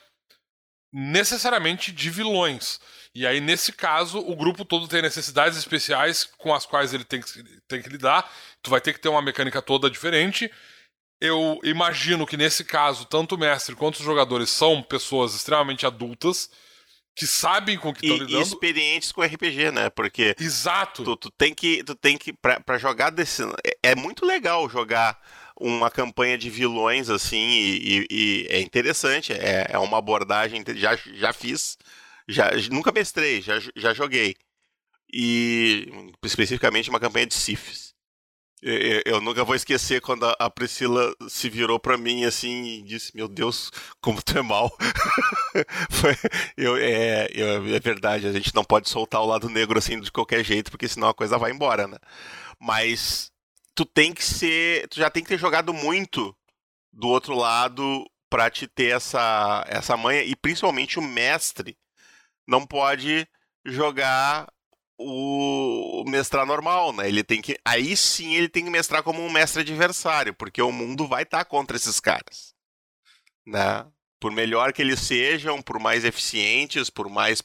necessariamente de vilões. E aí, nesse caso, o grupo todo tem necessidades especiais com as quais ele tem que, tem que lidar. Tu vai ter que ter uma mecânica toda diferente. Eu imagino que nesse caso, tanto o mestre quanto os jogadores são pessoas extremamente adultas que sabem com o que estão lidando. E experientes com RPG, né? Porque. Exato. Tu, tu tem que. Tu tem que. Pra, pra jogar desse. É, é muito legal jogar uma campanha de vilões assim e, e, e é interessante. É, é, uma abordagem. Já, já fiz. Já, nunca mestrei, já, já joguei. E especificamente uma campanha de Sifis. Eu, nunca vou esquecer quando a Priscila se virou para mim assim e disse: Meu Deus, como tu é mal. (laughs) Foi, eu, é, eu, é verdade, a gente não pode soltar o lado negro assim de qualquer jeito, porque senão a coisa vai embora, né? Mas tu tem que ser. Tu já tem que ter jogado muito do outro lado para te ter essa, essa manha, e principalmente o mestre não pode jogar o mestrar normal, né? Ele tem que. Aí sim ele tem que mestrar como um mestre adversário, porque o mundo vai estar tá contra esses caras. Né? Por melhor que eles sejam, por mais eficientes, por mais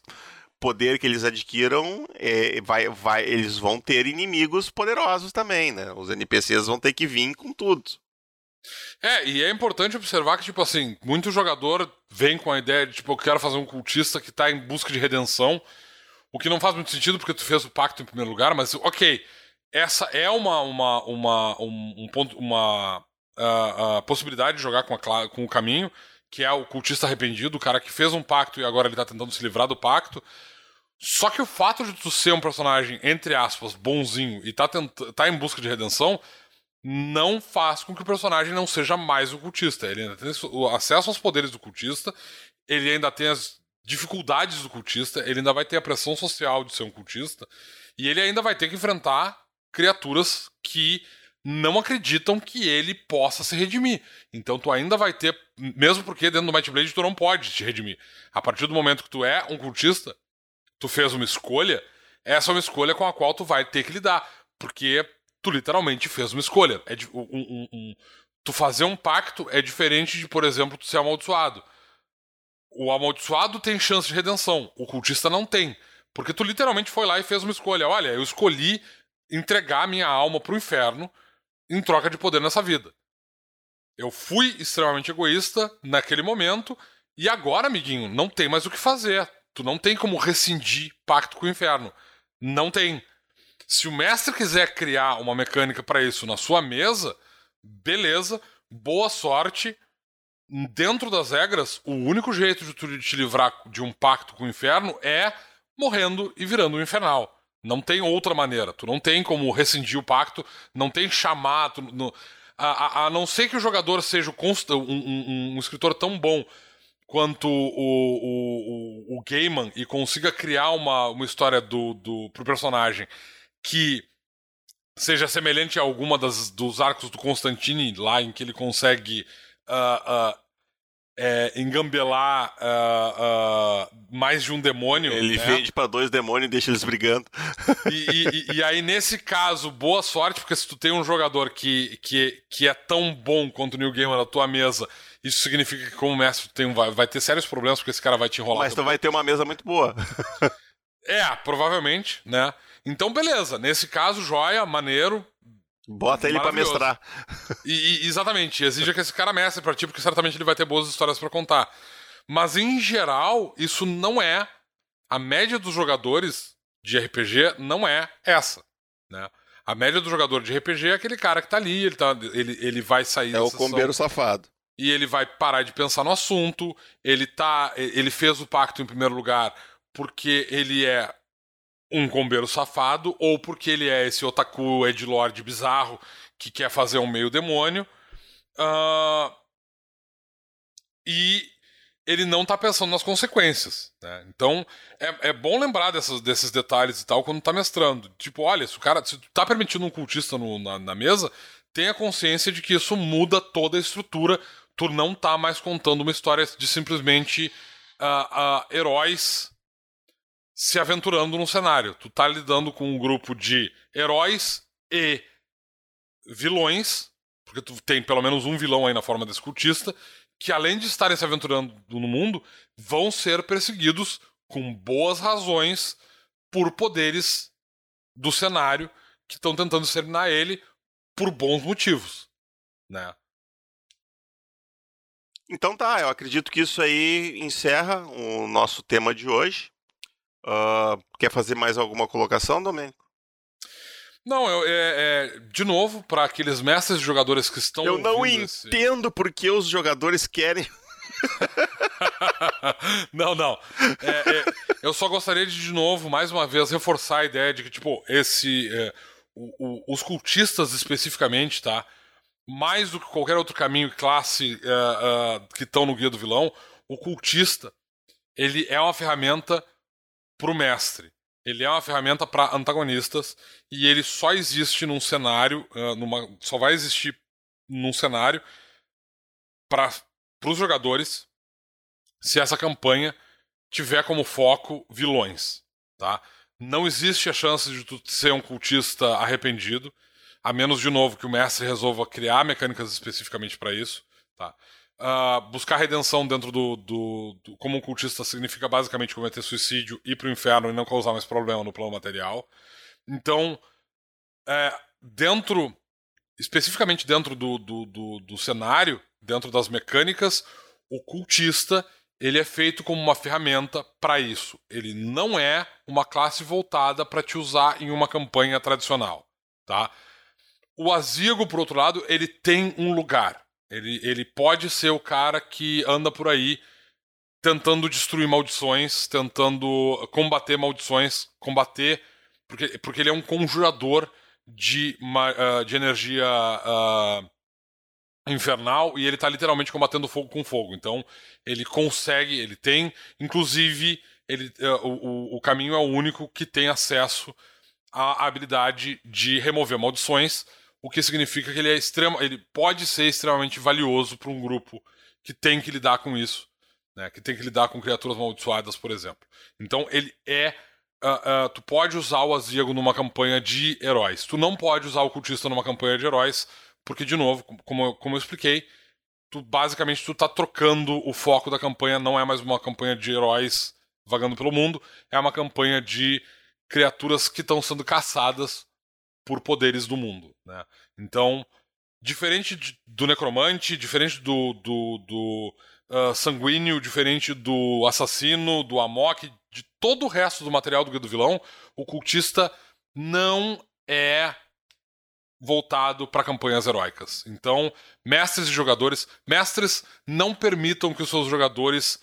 poder que eles adquiram, é, vai, vai, eles vão ter inimigos poderosos também, né? Os NPCs vão ter que vir com tudo. É, e é importante observar que, tipo assim, muito jogador vem com a ideia de, tipo, eu quero fazer um cultista que tá em busca de redenção, o que não faz muito sentido porque tu fez o pacto em primeiro lugar, mas, ok, essa é uma, uma, uma, um, um ponto, uma uh, uh, possibilidade de jogar com, a, com o caminho, que é o cultista arrependido, o cara que fez um pacto e agora ele tá tentando se livrar do pacto. Só que o fato de tu ser um personagem, entre aspas, bonzinho e tá, tá em busca de redenção, não faz com que o personagem não seja mais o cultista. Ele ainda tem acesso aos poderes do cultista, ele ainda tem as dificuldades do cultista, ele ainda vai ter a pressão social de ser um cultista, e ele ainda vai ter que enfrentar criaturas que não acreditam que ele possa se redimir. Então tu ainda vai ter, mesmo porque dentro do Might Blade tu não pode te redimir. A partir do momento que tu é um cultista, tu fez uma escolha, essa é uma escolha com a qual tu vai ter que lidar. Porque tu literalmente fez uma escolha. É um, um, um, tu fazer um pacto é diferente de, por exemplo, tu ser amaldiçoado. O amaldiçoado tem chance de redenção, o cultista não tem. Porque tu literalmente foi lá e fez uma escolha. Olha, eu escolhi entregar minha alma pro inferno em troca de poder nessa vida. Eu fui extremamente egoísta naquele momento e agora, amiguinho, não tem mais o que fazer. Tu não tem como rescindir pacto com o inferno. Não tem. Se o mestre quiser criar uma mecânica para isso na sua mesa, beleza, boa sorte. Dentro das regras, o único jeito de tu te livrar de um pacto com o inferno é morrendo e virando um infernal. Não tem outra maneira. Tu não tem como rescindir o pacto, não tem chamar. Tu, no, a, a, a, não ser que o jogador seja um, um, um, um escritor tão bom quanto o, o, o, o Gaiman e consiga criar uma, uma história do, do, pro personagem que seja semelhante a alguma das, dos arcos do Constantine, lá em que ele consegue uh, uh, é, engambelar uh, mais de um demônio. Ele né? vende para dois demônios e deixa eles brigando. E, e, e, aí, nesse caso, boa sorte, porque se tu tem um jogador que, que, que é tão bom quanto o New Gamer na tua mesa isso significa que, como mestre, tem, vai, vai ter sérios problemas porque esse cara vai te enrolar. Mas tu vai ter uma mesa muito boa. é, provavelmente, né? Então, beleza. Nesse caso, joia, maneiro. Bota ele pra mestrar. E, e, exatamente. Exija que esse cara mestre pra ti, porque certamente ele vai ter boas histórias para contar. Mas, em geral, isso não é. A média dos jogadores de RPG não é essa, né? A média do jogador de RPG é aquele cara que tá ali, ele, tá, ele, ele vai sair. É o combeiro safado e ele vai parar de pensar no assunto. Ele tá, ele fez o pacto em primeiro lugar porque ele é um combeiro safado ou porque ele é esse otaku edlord bizarro que quer fazer um meio demônio. Uh, e ele não tá pensando nas consequências. Né? Então, é, é bom lembrar dessas, desses detalhes e tal quando tá mestrando. Tipo, olha, se o cara. Se tu tá permitindo um cultista no, na, na mesa, tenha consciência de que isso muda toda a estrutura tu não tá mais contando uma história de simplesmente uh, uh, heróis se aventurando num cenário. Tu tá lidando com um grupo de heróis e vilões, porque tu tem pelo menos um vilão aí na forma desse cultista, que além de estarem se aventurando no mundo, vão ser perseguidos com boas razões por poderes do cenário que estão tentando exterminar ele por bons motivos, né? Então tá, eu acredito que isso aí encerra o nosso tema de hoje. Uh, quer fazer mais alguma colocação, Domênico? Não, eu, é, é, de novo, para aqueles mestres jogadores que estão. Eu não entendo esse... por que os jogadores querem. (laughs) não, não. É, é, eu só gostaria de, de novo, mais uma vez, reforçar a ideia de que, tipo, esse. É, o, o, os cultistas especificamente, tá? Mais do que qualquer outro caminho e classe uh, que estão no Guia do Vilão, o cultista ele é uma ferramenta pro mestre. Ele é uma ferramenta para antagonistas e ele só existe num cenário, uh, numa, só vai existir num cenário para os jogadores se essa campanha tiver como foco vilões, tá? Não existe a chance de tu ser um cultista arrependido, a menos de novo que o mestre resolva criar mecânicas especificamente para isso, tá? Uh, buscar redenção dentro do, do, do, Como um cultista significa basicamente cometer suicídio, ir pro inferno e não causar mais problema no plano material. Então, é, dentro. Especificamente dentro do, do, do, cenário, dentro das mecânicas, o cultista ele é feito como uma ferramenta para isso. Ele não é uma classe voltada para te usar em uma campanha tradicional, tá? O Azigo, por outro lado, ele tem um lugar. Ele, ele pode ser o cara que anda por aí tentando destruir maldições, tentando combater maldições, combater. Porque, porque ele é um conjurador de, uh, de energia uh, infernal e ele está literalmente combatendo fogo com fogo. Então ele consegue, ele tem, inclusive, ele, uh, o, o caminho é o único que tem acesso à habilidade de remover maldições o que significa que ele é extremo, ele pode ser extremamente valioso para um grupo que tem que lidar com isso, né? Que tem que lidar com criaturas amaldiçoadas, por exemplo. Então ele é Uh, uh, tu pode usar o Azigo numa campanha de heróis. Tu não pode usar o cultista numa campanha de heróis, porque, de novo, como, como eu expliquei, tu basicamente tu tá trocando o foco da campanha, não é mais uma campanha de heróis vagando pelo mundo, é uma campanha de criaturas que estão sendo caçadas por poderes do mundo. Né? Então, diferente de, do necromante, diferente do, do, do uh, sanguíneo, diferente do assassino, do amok, de todo o resto do material do Guia do Vilão, o cultista não é voltado para campanhas heróicas. Então, mestres e jogadores, mestres não permitam que os seus jogadores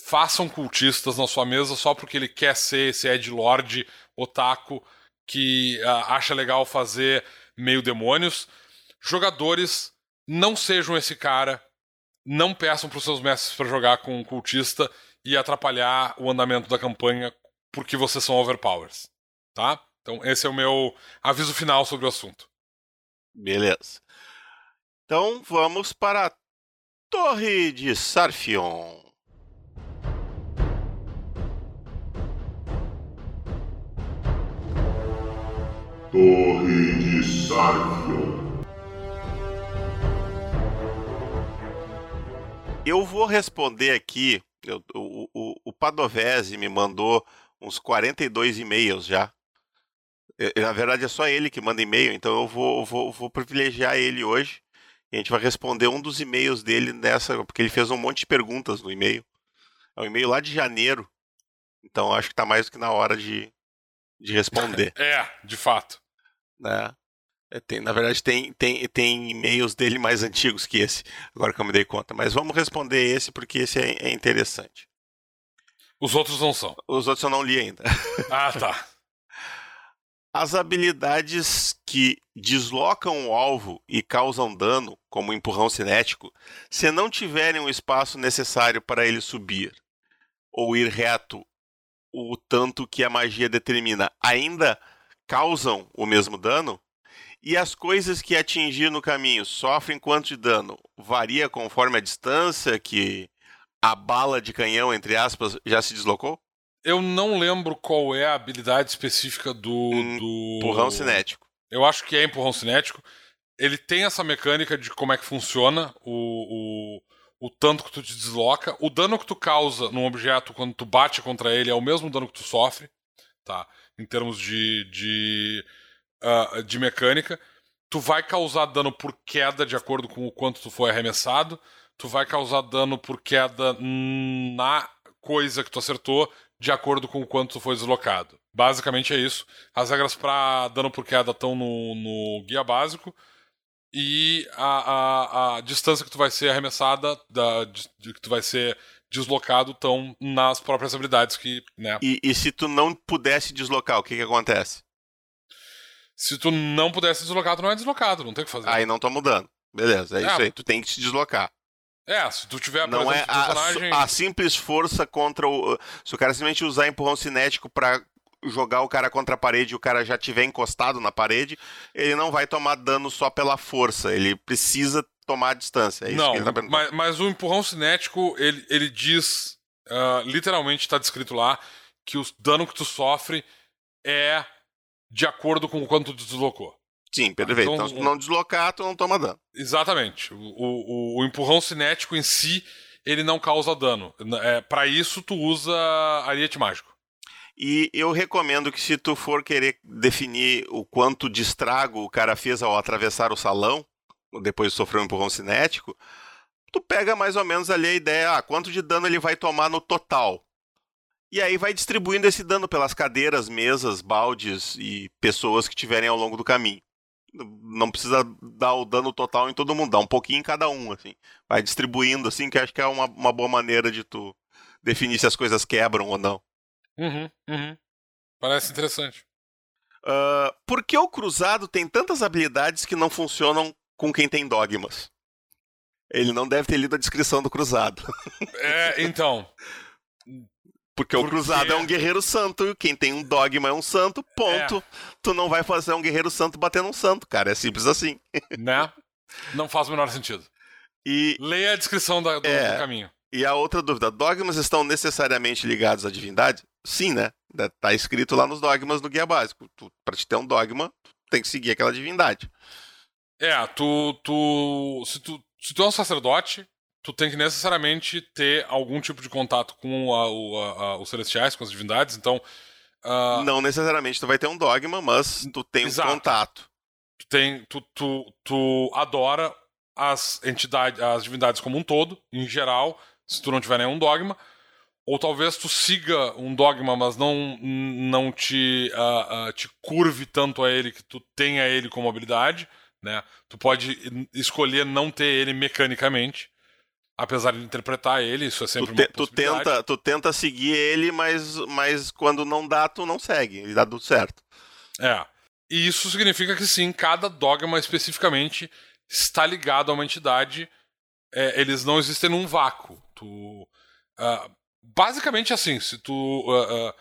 façam cultistas na sua mesa só porque ele quer ser esse Ed Lord otaku que uh, acha legal fazer meio demônios. Jogadores, não sejam esse cara. Não peçam para os seus mestres para jogar com um cultista e atrapalhar o andamento da campanha porque vocês são overpowers. Tá? Então, esse é o meu aviso final sobre o assunto. Beleza. Então, vamos para a Torre de Sarfion. Torre de Sarfion. Eu vou responder aqui. Eu, o, o, o Padovese me mandou uns 42 e-mails já. Eu, na verdade, é só ele que manda e-mail, então eu vou, vou, vou privilegiar ele hoje. E a gente vai responder um dos e-mails dele nessa, porque ele fez um monte de perguntas no e-mail. É um e-mail lá de janeiro. Então acho que está mais do que na hora de, de responder. (laughs) É, de fato. Né? É, tem, na verdade, tem, tem, tem e-mails dele mais antigos que esse, agora que eu me dei conta. Mas vamos responder esse porque esse é, é interessante. Os outros não são. Os outros eu não li ainda. (laughs) Ah, tá. (laughs) As habilidades que deslocam o alvo e causam dano, como empurrão cinético, se não tiverem o espaço necessário para ele subir ou ir reto o tanto que a magia determina, ainda causam o mesmo dano? E as coisas que atingir no caminho sofrem quanto de dano? Varia conforme a distância que a bala de canhão, entre aspas, já se deslocou? Eu não lembro qual é a habilidade específica do. Hum, do... Empurrão cinético. Eu acho que é empurrão cinético. Ele tem essa mecânica de como é que funciona o, o, o tanto que tu te desloca. O dano que tu causa num objeto quando tu bate contra ele é o mesmo dano que tu sofre, tá? Em termos de, de, uh, de mecânica. Tu vai causar dano por queda de acordo com o quanto tu foi arremessado. Tu vai causar dano por queda na coisa que tu acertou de acordo com o quanto tu foi deslocado. Basicamente é isso. As regras para dano por queda estão no, no guia básico e a, a, a, distância que tu vai ser arremessada, da, de, de, que tu vai ser deslocado, estão nas próprias habilidades que. Né? E, e, se tu não pudesse deslocar, o que, que acontece? Se tu não pudesse deslocar, tu não é deslocado, não tem o que fazer. Aí não tá mudando. Beleza, é, é isso aí. Tu tem que se deslocar. É, se tu tiver, não exemplo, é personagem... a, a, simples força contra o. Se o cara simplesmente usar empurrão cinético para jogar o cara contra a parede e o cara já tiver encostado na parede, ele não vai tomar dano só pela força, ele precisa tomar a distância. É isso não, que ele tá mas, mas, o empurrão cinético, ele, ele diz, uh, literalmente está descrito lá, que o dano que tu sofre é de acordo com o quanto tu deslocou. Sim, perfeito. Então, então, se tu não deslocar, tu não toma dano. Exatamente. O, o, o empurrão cinético em si, ele não causa dano. É, para isso, tu usa ariete mágico. E eu recomendo que se tu for querer definir o quanto de estrago o cara fez ao atravessar o salão, depois de sofrer um empurrão cinético, tu pega mais ou menos ali a ideia, ah, quanto de dano ele vai tomar no total. E aí vai distribuindo esse dano pelas cadeiras, mesas, baldes e pessoas que tiverem ao longo do caminho. Não precisa dar o dano total em todo mundo, dá um pouquinho em cada um, assim. Vai distribuindo, assim, que acho que é uma, uma boa maneira de tu definir se as coisas quebram ou não. Uhum, uhum. Parece interessante. Uh, por que o cruzado tem tantas habilidades que não funcionam com quem tem dogmas? Ele não deve ter lido a descrição do cruzado. (laughs) É, então. Porque, Porque, o cruzado é um guerreiro santo, quem tem um dogma é um santo, ponto. É. Tu não vai fazer um guerreiro santo batendo um santo, cara. É simples assim. Né? Não faz o menor sentido. E... Leia a descrição do, é, do caminho. E a outra dúvida: dogmas estão necessariamente ligados à divindade? Sim, né? Tá escrito lá nos dogmas do guia básico. Para te ter um dogma, tu tem que seguir aquela divindade. É, tu, tu, se tu. Se tu é um sacerdote, tu tem que necessariamente ter algum tipo de contato com a, a, a, os celestiais, com as divindades, então. Uh... Não necessariamente tu vai ter um dogma, mas tu tem Exato. um contato. Tu, tem, tu, tu, tu adora as entidades, as divindades como um todo, em geral, se tu não tiver nenhum dogma. Ou talvez tu siga um dogma, mas não, não te, uh, uh, te curve tanto a ele que tu tenha ele como habilidade. Né? Tu pode escolher não ter ele mecanicamente, apesar de interpretar ele, isso é sempre tu te, tu tenta Tu tenta seguir ele, mas, mas quando não dá, tu não segue, e dá tudo certo. É. E isso significa que sim, cada dogma especificamente está ligado a uma entidade. É, eles não existem num vácuo. Tu, uh, basicamente assim, se tu uh, uh,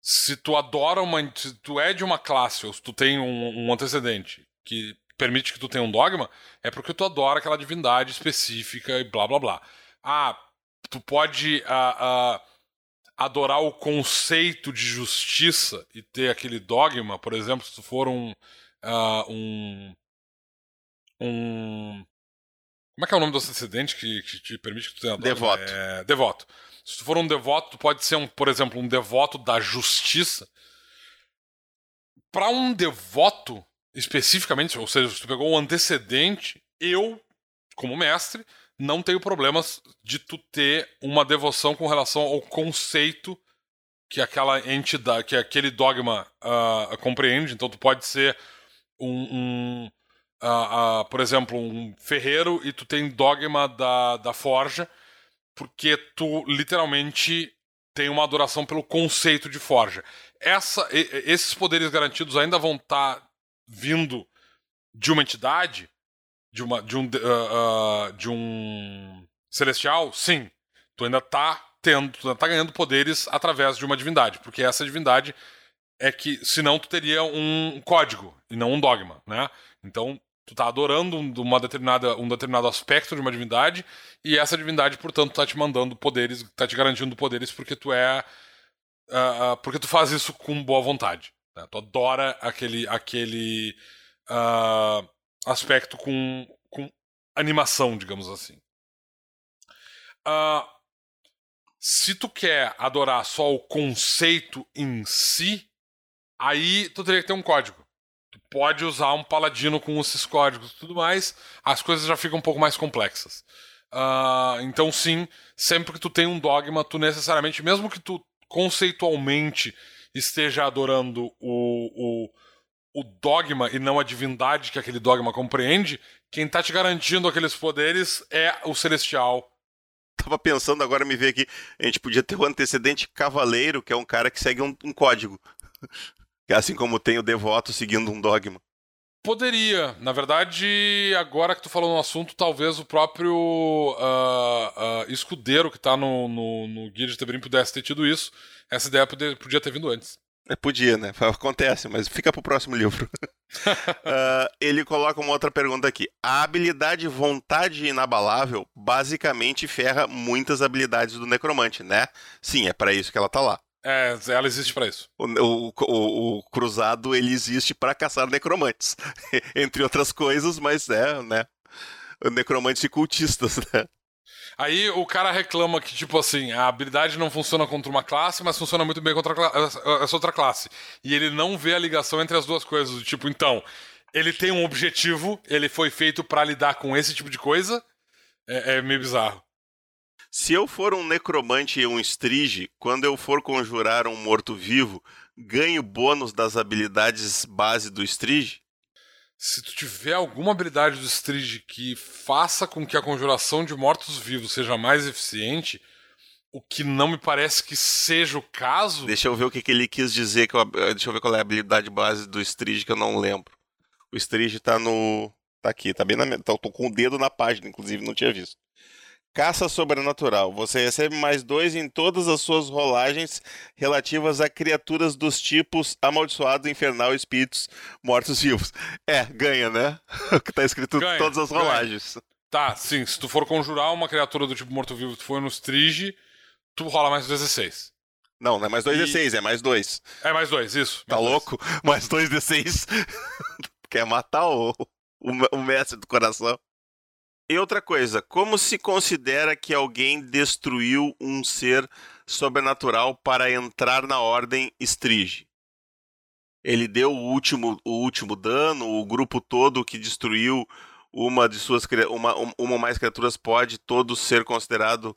se tu adora uma, se tu é de uma classe ou se tu tem um, um, antecedente que permite que tu tenha um dogma, é porque tu adora aquela divindade específica e blá blá blá. Ah, tu pode adorar o conceito de justiça e ter aquele dogma, por exemplo, se tu for um um um como é que é o nome do antecedente que, que te permite que tu tenha Devoto. É, devoto. Se tu for um devoto, tu pode ser, um, por exemplo, um devoto da justiça. Para um devoto, especificamente, ou seja, se tu pegou o antecedente, eu, como mestre, não tenho problemas de tu ter uma devoção com relação ao conceito que aquela entidade, que aquele dogma uh, compreende. Então tu pode ser um, um por exemplo, um ferreiro e tu tem dogma da, da forja, porque tu literalmente tem uma adoração pelo conceito de forja. Essa, esses poderes garantidos ainda vão estar tá vindo de uma entidade, de, uma, de, um, uh, de um celestial? Sim. Tu ainda está tendo, tu ainda tá ganhando poderes através de uma divindade, porque essa divindade é que, senão tu teria um código e não um dogma, né? Então, tu tá adorando uma determinada, um determinado aspecto de uma divindade, e essa divindade, portanto, tá te mandando poderes, tá te garantindo poderes porque tu é. Uh, porque tu faz isso com boa vontade. Né? Tu adora aquele, aquele uh, aspecto com, com animação, digamos assim. Uh, se tu quer adorar só o conceito em si, aí tu teria que ter um código. Tu pode usar um paladino com esses códigos e tudo mais, as coisas já ficam um pouco mais complexas. Uh, então, sim, sempre que tu tem um dogma, tu necessariamente, mesmo que tu conceitualmente esteja adorando o, o, o dogma e não a divindade que aquele dogma compreende, quem está te garantindo aqueles poderes é o celestial. Tava pensando agora, me ver aqui, a gente podia ter o antecedente cavaleiro, que é um cara que segue um, um código. Assim como tem o devoto seguindo um dogma. Poderia. Na verdade, agora que tu falou no assunto, talvez o próprio uh, uh, escudeiro que está no, no, no Guia de Tebrim pudesse ter tido isso. Essa ideia podia, podia ter vindo antes. É, podia, né? Acontece, mas fica pro próximo livro. uh, (laughs) ele coloca uma outra pergunta aqui. A habilidade vontade inabalável basicamente ferra muitas habilidades do necromante, né? Sim, é para isso que ela tá lá. É, ela existe para isso. O, o, o, o, cruzado ele existe para caçar necromantes, (laughs) entre outras coisas, mas é, né? Necromantes e cultistas, (laughs) né? Aí o cara reclama que, tipo assim, a habilidade não funciona contra uma classe, mas funciona muito bem contra essa outra classe. E ele não vê a ligação entre as duas coisas. Tipo, então, ele tem um objetivo, ele foi feito para lidar com esse tipo de coisa. É, é meio bizarro. Se eu for um necromante e um strige, quando eu for conjurar um morto-vivo, ganho bônus das habilidades base do strige? Se tu tiver alguma habilidade do strige que faça com que a conjuração de mortos-vivos seja mais eficiente, o que não me parece que seja o caso. Deixa eu ver o que, que ele quis dizer. Que eu, deixa eu ver qual é a habilidade base do strige que eu não lembro. O strige tá no. Tá aqui, tá bem na. Tá, tô com o dedo na página, inclusive, não tinha visto. Caça Sobrenatural. Você recebe mais dois em todas as suas rolagens relativas a criaturas dos tipos amaldiçoado, infernal, espíritos, mortos-vivos. É, ganha, né? (laughs) O que tá escrito em todas as rolagens. Ganha. Tá, sim. Se tu for conjurar uma criatura do tipo morto-vivo, tu for no Strige, tu rola mais 2d6. Não, não é mais 2d6, e... é mais 2. É mais 2, isso. Tá mais louco? (laughs) Dois. Mais 2d6. (laughs) Quer matar o, o, o mestre do coração. E outra coisa, como se considera que alguém destruiu um ser sobrenatural para entrar na ordem Strige? Ele deu o último, o último dano, o grupo todo que destruiu uma de suas uma, uma ou mais criaturas pode todo ser considerado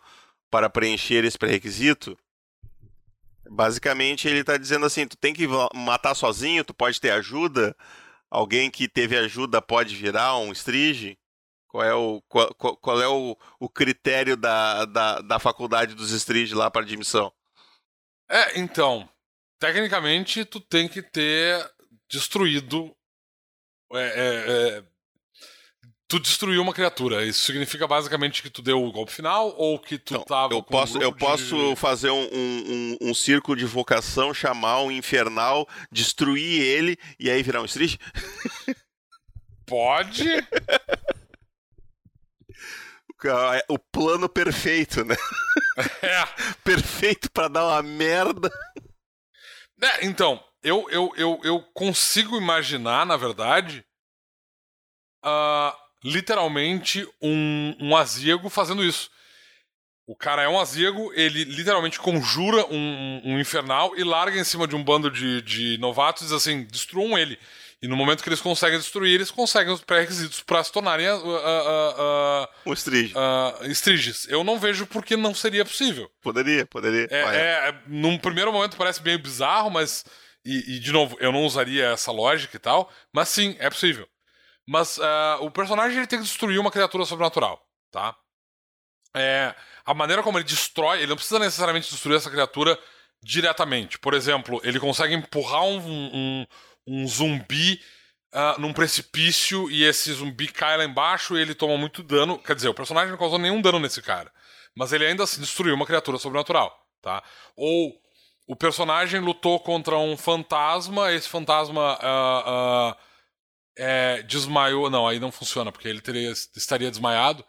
para preencher esse pré-requisito? Basicamente ele está dizendo assim, tu tem que matar sozinho, tu pode ter ajuda, alguém que teve ajuda pode virar um Strige? Qual é o, qual, qual é o, o critério da, da, da faculdade dos Street lá para admissão? É, então, tecnicamente tu tem que ter destruído. É, é, é, tu destruiu uma criatura. Isso significa basicamente que tu deu o golpe final ou que tu tava. Eu posso, um eu de... posso fazer um, um, um, círculo de vocação, chamar um infernal, destruir ele e aí virar um street? Pode. (laughs) É o plano perfeito, né? (laughs) É. (laughs) perfeito para dar uma merda. É, então, eu, eu, eu, eu consigo imaginar, na verdade, uh, literalmente um, um aziego fazendo isso. O cara é um aziego, ele literalmente conjura um, um infernal e larga em cima de um bando de, de novatos e diz assim: destruam ele. E no momento que eles conseguem destruir, eles conseguem os pré-requisitos para se tornarem uh, uh, uh, um Strige. Striges. Eu não vejo por que não seria possível. Poderia, poderia. É, é, num primeiro momento parece meio bizarro, mas. E, e, de novo, eu não usaria essa lógica e tal, mas sim, é possível. Mas uh, o personagem ele tem que destruir uma criatura sobrenatural, tá? É, a maneira como ele destrói, ele não precisa necessariamente destruir essa criatura diretamente. Por exemplo, ele consegue empurrar um, um um zumbi uh, num precipício e esse zumbi cai lá embaixo e ele toma muito dano. Quer dizer, o personagem não causou nenhum dano nesse cara. Mas ele ainda assim destruiu uma criatura sobrenatural, tá? Ou o personagem lutou contra um fantasma, esse fantasma uh, uh, é, desmaiou. Não, aí não funciona, porque ele teria, estaria desmaiado.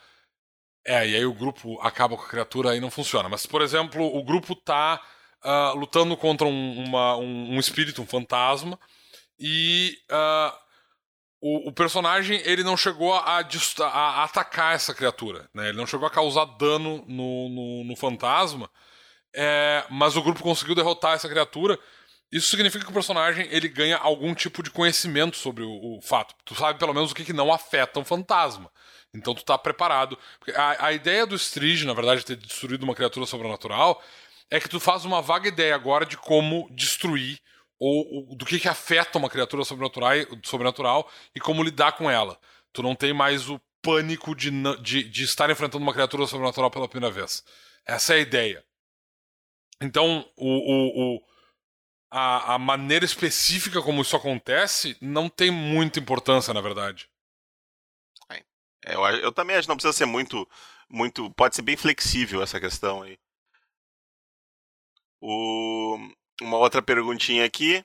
É, e aí o grupo acaba com a criatura, aí não funciona. Mas, por exemplo, o grupo tá uh, lutando contra um, uma, um, um espírito, um fantasma, e uh, o, o personagem ele não chegou a, a, a, atacar essa criatura, né? Ele não chegou a causar dano no, no, no fantasma, é, mas o grupo conseguiu derrotar essa criatura. Isso significa que o personagem ele ganha algum tipo de conhecimento sobre o, o fato. Tu sabe pelo menos o que, que não afeta um fantasma. Então tu tá preparado. A, a ideia do Strige, na verdade, de ter destruído uma criatura sobrenatural, é que tu faz uma vaga ideia agora de como destruir ou, ou do que, que afeta uma criatura sobrenatural, sobrenatural e como lidar com ela. Tu não tem mais o pânico de, de, de estar enfrentando uma criatura sobrenatural pela primeira vez. Essa é a ideia. Então, o, o, o a, a, maneira específica como isso acontece não tem muita importância, na verdade. É, eu, eu, também acho que não precisa ser muito, muito. Pode ser bem flexível essa questão aí. O, uma outra perguntinha aqui.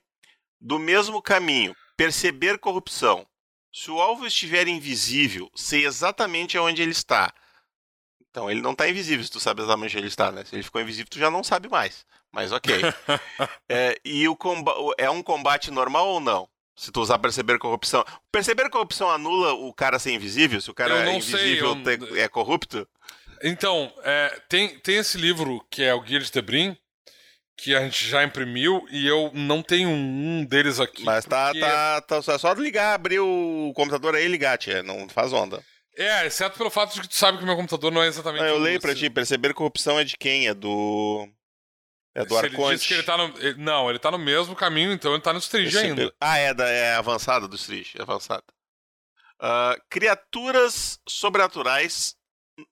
Do mesmo caminho, perceber corrupção. Se o alvo estiver invisível, sei exatamente onde ele está. Então ele não está invisível se tu sabe exatamente onde ele está, né? Se ele ficou invisível, tu já não sabe mais. Mas ok. (laughs) é, e o é um combate normal ou não? Se tu usar perceber corrupção. Perceber corrupção anula o cara ser invisível? Se o cara é invisível sei, eu... é corrupto? Então, é, tem, tem esse livro que é o Guia de Tebrim, que a gente já imprimiu e eu não tenho um deles aqui. Mas tá, porque... tá, tá, é só ligar, abrir o computador aí e ligar, tia. Não faz onda. É, exceto pelo fato de que tu sabe que o meu computador não é exatamente. Não, eu leio pra ti, perceber corrupção é de quem? É do. É do Se Arconte. Ele disse que ele tá no. Não, ele tá no mesmo caminho, então ele tá no Strige ainda. Ah, é, da, é avançada do Strige, é avançada. Uh, criaturas sobrenaturais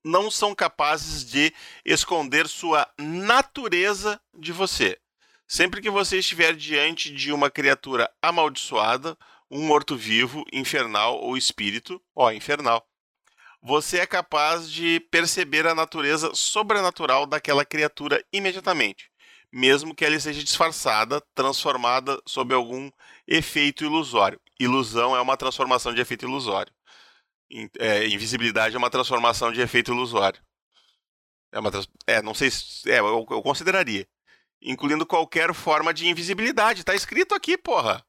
não são capazes de esconder sua natureza de você. Sempre que você estiver diante de uma criatura amaldiçoada, um morto-vivo, infernal ou espírito, ó, infernal, você é capaz de perceber a natureza sobrenatural daquela criatura imediatamente mesmo que ela seja disfarçada, transformada sob algum efeito ilusório. Ilusão é uma transformação de efeito ilusório. É, invisibilidade é uma transformação de efeito ilusório. É, uma é não sei se... É, eu, eu consideraria. Incluindo qualquer forma de invisibilidade. Tá escrito aqui, porra.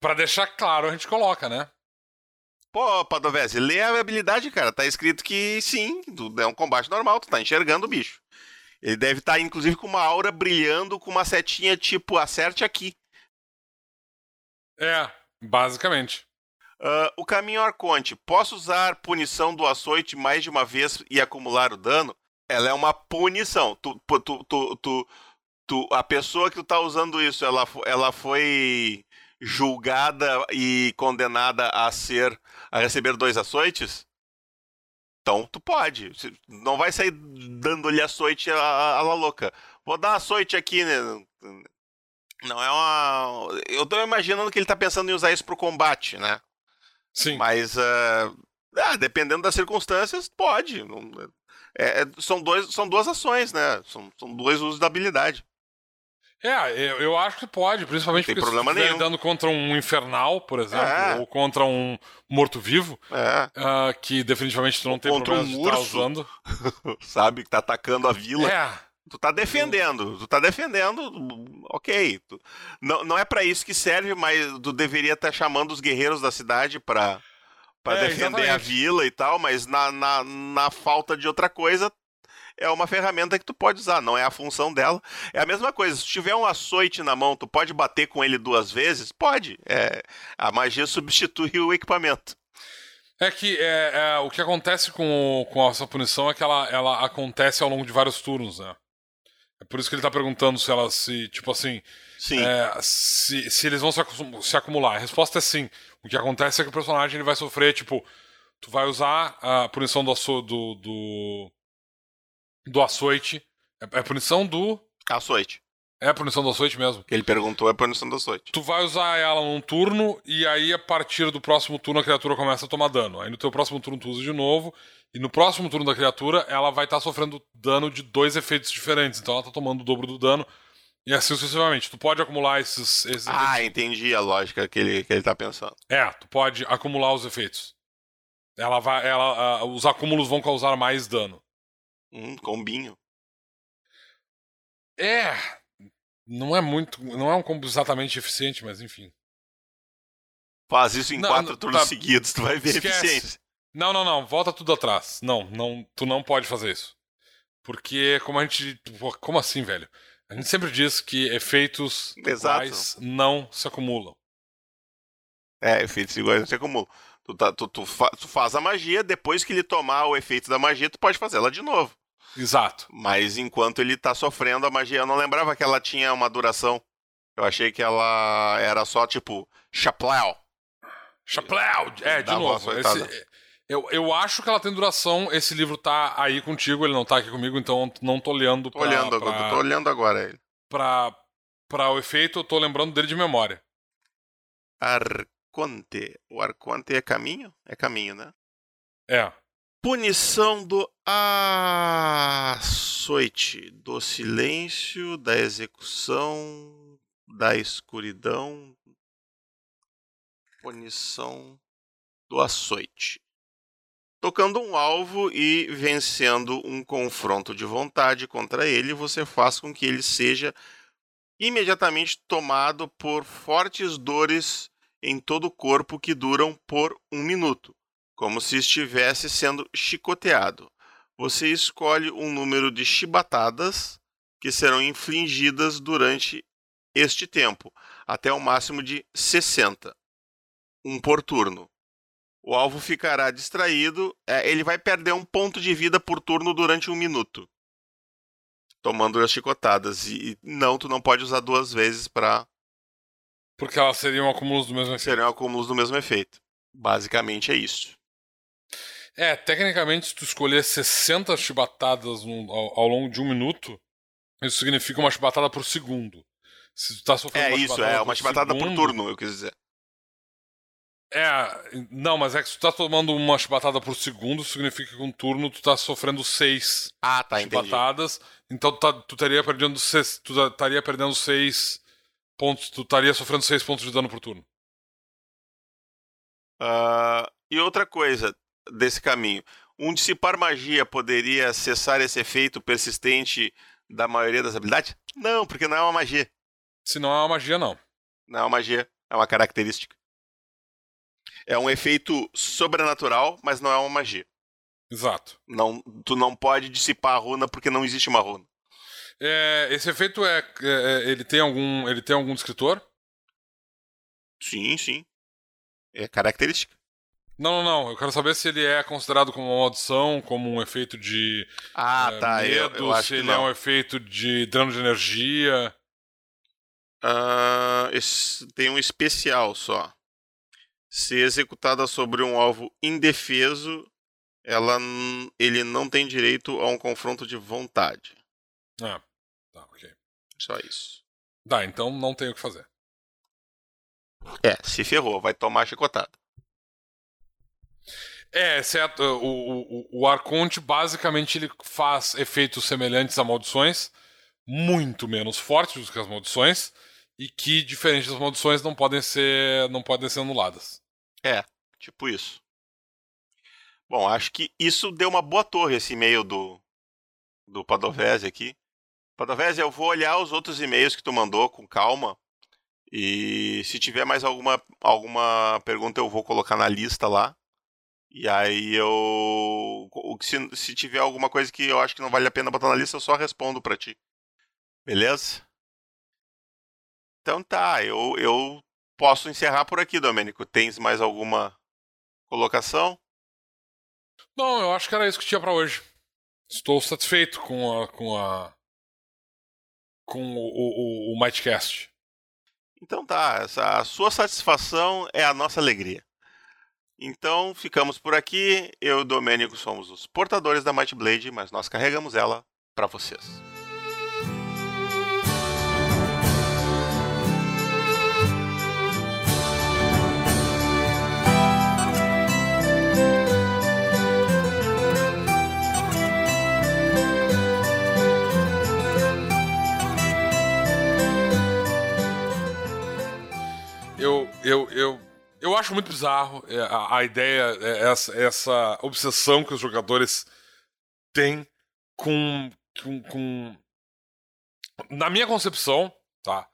Pra deixar claro, a gente coloca, né? Pô, Padovese, lê a habilidade, cara. Tá escrito que sim, é um combate normal, tu tá enxergando o bicho. Ele deve estar, tá, inclusive, com uma aura brilhando, com uma setinha tipo, acerte aqui. É, basicamente. Uh, o caminho Arconte. Posso usar punição do açoite mais de uma vez e acumular o dano? Ela é uma punição. Tu, tu, tu, tu, tu a pessoa que tu tá usando isso, ela, ela foi julgada e condenada a ser a receber dois açoites? Então tu pode. Não vai sair dando-lhe açoite a, a la louca. Vou dar açoite aqui, né? Não é uma. Eu tô imaginando que ele tá pensando em usar isso pro combate, né? Sim. Mas, uh... ah, dependendo das circunstâncias, pode. É, é, são, dois, são duas ações, né? São, são dois usos da habilidade. É, eu, eu acho que pode, principalmente porque problema se estiver dando contra um infernal, por exemplo, é. ou contra um morto-vivo, é. uh, que definitivamente tu não tem contra problema um urso, usando. (laughs) Sabe, que tá atacando a vila. É. Tu tá defendendo, tu tá defendendo, ok. Tu, não, não é para isso que serve, mas tu deveria estar tá chamando os guerreiros da cidade pra, pra é, defender exatamente. a vila e tal, mas na, na, na falta de outra coisa, é uma ferramenta que tu pode usar, não é a função dela. É a mesma coisa, se tiver um açoite na mão, tu pode bater com ele duas vezes? Pode. É, a magia substitui o equipamento. É que é, é, o que acontece com, com essa punição é que ela, ela acontece ao longo de vários turnos, né? É por isso que ele tá perguntando se ela se, tipo assim, é, se, se eles vão se, se, acumular. A resposta é sim. O que acontece é que o personagem ele vai sofrer, tipo, tu vai usar a punição do, do, do do açoite. É, é punição do. Açoite. É a punição do açoite mesmo. Ele perguntou é a punição do açoite. Tu vai usar ela num turno e aí a partir do próximo turno a criatura começa a tomar dano. Aí no teu próximo turno tu usa de novo e no próximo turno da criatura ela vai estar tá sofrendo dano de dois efeitos diferentes. Então ela tá tomando o dobro do dano e assim sucessivamente. Tu pode acumular esses, esses Ah, efeitos. entendi a lógica que ele, que ele tá pensando. É, tu pode acumular os efeitos. Ela vai, ela, uh, os acúmulos vão causar mais dano. Um combinho. É. Não é muito. Não é um combo exatamente eficiente, mas enfim. Faz isso em Não, quatro não, turnos tá. seguidos, tu vai ver Esquece. eficiência. Não, não, não. Volta tudo atrás. Não, não, tu não pode fazer isso. Porque como a gente. Como assim, velho? A gente sempre diz que efeitos Exato. iguais não se acumulam. É, efeitos iguais não se acumulam. Tu, tá, tu, tu, fa- tu faz a magia, depois que ele tomar o efeito da magia, tu pode fazer ela de novo. Exato. Mas enquanto ele tá sofrendo a magia, eu não lembrava que ela tinha uma duração. Eu achei que ela era só tipo chapléu. Chapéu! É, de novo. esse- eu, eu acho que ela tem duração. Esse livro tá aí contigo, ele não tá aqui comigo, então não tô olhando Tô pra, olhando, pra, agora, tô olhando agora ele. pra, pra o efeito, eu tô lembrando dele de memória. Arconte. O Arconte é caminho? É caminho, né? É. Punição do açoite, do silêncio, da execução, da escuridão. Punição do açoite. Tocando um alvo e vencendo um confronto de vontade contra ele, você faz com que ele seja imediatamente tomado por fortes dores em todo o corpo que duram por um minuto como se estivesse sendo chicoteado. Você escolhe um número de chibatadas que serão infligidas durante este tempo, até o máximo de 60. Um por turno. O alvo ficará distraído, é, ele vai perder um ponto de vida por turno durante um minuto. Tomando as chicotadas. E não, tu não pode usar duas vezes para Porque elas seriam acúmulos do mesmo efeito. serem acúmulos do mesmo efeito. Basicamente é isso. É, tecnicamente, se tu escolher 60 chibatadas no- ao, ao longo de um minuto, isso significa uma chibatada por segundo. Se tu tá sofrendo É uma isso, chibatada é uma chibatada por segundo- turno, eu quis dizer. É, não, mas é que se tu tá tomando uma chibatada por segundo, significa que um turno tu tá sofrendo seis Ah, tá, entendi. chibatadas. Então tu, tá, tu estaria perdendo seis, tu estaria perdendo seis pontos, tu estaria sofrendo seis pontos de dano por turno. Ah, e outra coisa desse caminho. Um dissipar magia poderia cessar esse efeito persistente da maioria das habilidades? Não, porque não é uma magia. Se não é uma magia, não. Não é uma magia, é uma característica. É um efeito sobrenatural, mas não é uma magia. Exato. Não, tu não pode dissipar a runa porque não existe uma runa. É, esse efeito é, é- é- ele tem algum, ele tem algum descritor? Sim, sim. É característica. Não, não, não. Eu quero saber se ele é considerado como uma maldição, como um efeito de Ah, é, tá. Eu, medo, eu acho se ele é um efeito de dano de energia. Esse- tem um especial só. Se executada sobre um alvo indefeso, ela, ele não tem direito a um confronto de vontade. Ah, tá, ok. Só isso. Tá, então não tem o que fazer. É, se ferrou, vai tomar chicotada. É, exceto o, o, o Arconte, basicamente, ele faz efeitos semelhantes a maldições, muito menos fortes do que as maldições, e que, diferente das maldições, não podem ser, não podem ser anuladas. Tipo isso. Bom, acho que isso deu uma boa torre, esse e-mail do, do Padovese aqui. Padovese, eu vou olhar os outros e-mails que tu mandou com calma. E se tiver mais alguma, alguma pergunta, eu vou colocar na lista lá. E aí eu. o que Se, se tiver alguma coisa que eu acho que não vale a pena botar na lista, eu só respondo pra ti. Beleza? Então tá, eu, eu posso encerrar por aqui, Domênico. Tens mais alguma colocação? Não, eu acho que era isso que tinha pra hoje. Estou satisfeito com a. com a. com o, o, o, o Mightcast. Então tá, essa, a sua satisfação é a nossa alegria. Então ficamos por aqui. Eu e o Domênico somos os portadores da Might Blade, mas nós carregamos ela pra vocês. Eu, eu, eu acho muito bizarro é, a, a ideia, é, essa, essa obsessão que os jogadores têm com, com, com. Na minha concepção, tá?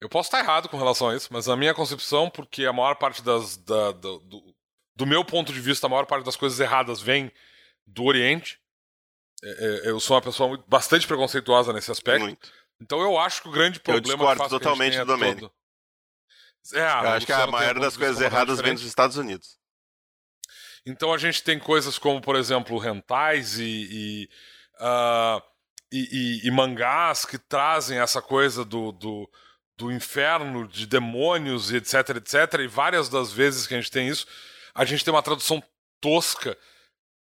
Eu posso estar errado com relação a isso, mas a minha concepção, porque a maior parte das. Da, da, do, do meu ponto de vista, a maior parte das coisas erradas vem do Oriente. É, eu sou uma pessoa bastante preconceituosa nesse aspecto. Muito. Então eu acho que o grande problema. Eu discordo totalmente do. Todo... É, eu acho que a maioria das coisas erradas vem dos Estados Unidos. Então a gente tem coisas como, por exemplo, rentais e, e, uh, e, e, mangás que trazem essa coisa do, do, do, inferno, de demônios e etc, etc. E várias das vezes que a gente tem isso, a gente tem uma tradução tosca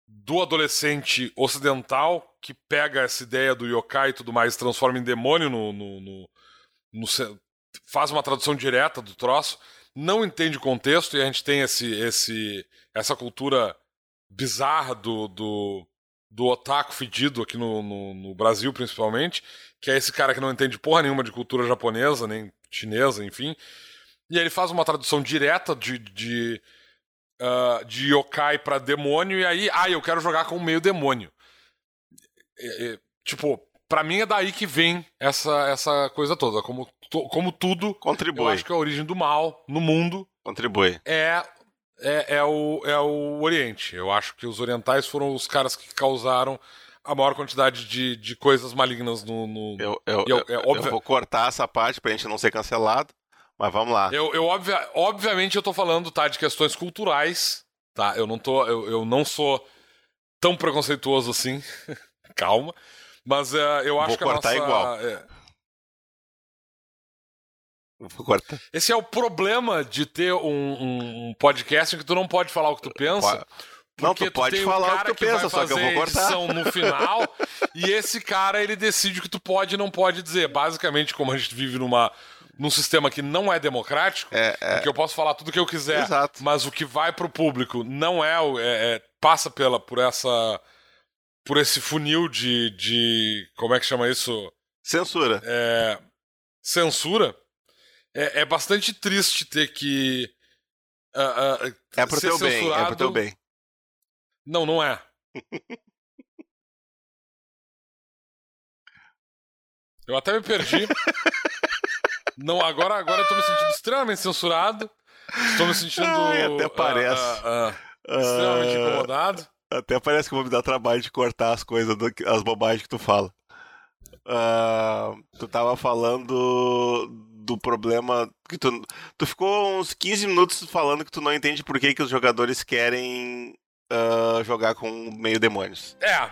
do adolescente ocidental que pega essa ideia do yokai e tudo mais, transforma em demônio no, no, no, no faz uma tradução direta do troço, não entende o contexto e a gente tem esse, esse, essa cultura bizarra do, do, do otaku fedido aqui no, no, no, Brasil, principalmente, que é esse cara que não entende porra nenhuma de cultura japonesa, nem chinesa, enfim. E ele faz uma tradução direta de, de, uh, de yokai para demônio, e aí, ah, eu quero jogar com meio demônio. Tipo, para mim é daí que vem essa, essa coisa toda. Como, como tudo, Contribui. eu acho que a origem do mal no mundo Contribui. é é, é, o, é o Oriente. Eu acho que os orientais foram os caras que causaram a maior quantidade de, de coisas malignas no. no... Eu, eu, eu, é eu, vou cortar essa parte pra gente não ser cancelado, mas vamos lá. Eu, eu obvia, obviamente eu tô falando, tá, de questões culturais, tá? Eu não tô. Eu, eu não sou tão preconceituoso assim. (laughs) Calma. Mas uh, eu acho vou que a cortar nossa. igual. É, Corta. Esse é o problema de ter um, um, podcast em que tu não pode falar o que tu pensa. Não, tu, tu pode falar o que tu que pensa, só que eu vou cortar. no final (laughs) e esse cara ele decide o que tu pode e não pode dizer. Basicamente, como a gente vive numa num sistema que não é democrático, é, é. que eu posso falar tudo o que eu quiser, Exato. mas o que vai pro público não é, é, é, passa pela por essa por esse funil de, de como é que chama isso? Censura. É, censura é, é bastante triste ter que. Uh, uh, é pro teu bem, é pro teu bem. Não, não é. (laughs) eu até me perdi. não, agora, agora eu tô me sentindo extremamente censurado. Estou me sentindo. Ai, até parece. Uh, extremamente incomodado. Até parece que vou me dar trabalho de cortar as coisas, as bobagens que tu fala. tu tava falando do problema que tu, tu ficou uns 15 minutos falando que tu não entende por que, que os jogadores querem uh, jogar com meio demônios. É,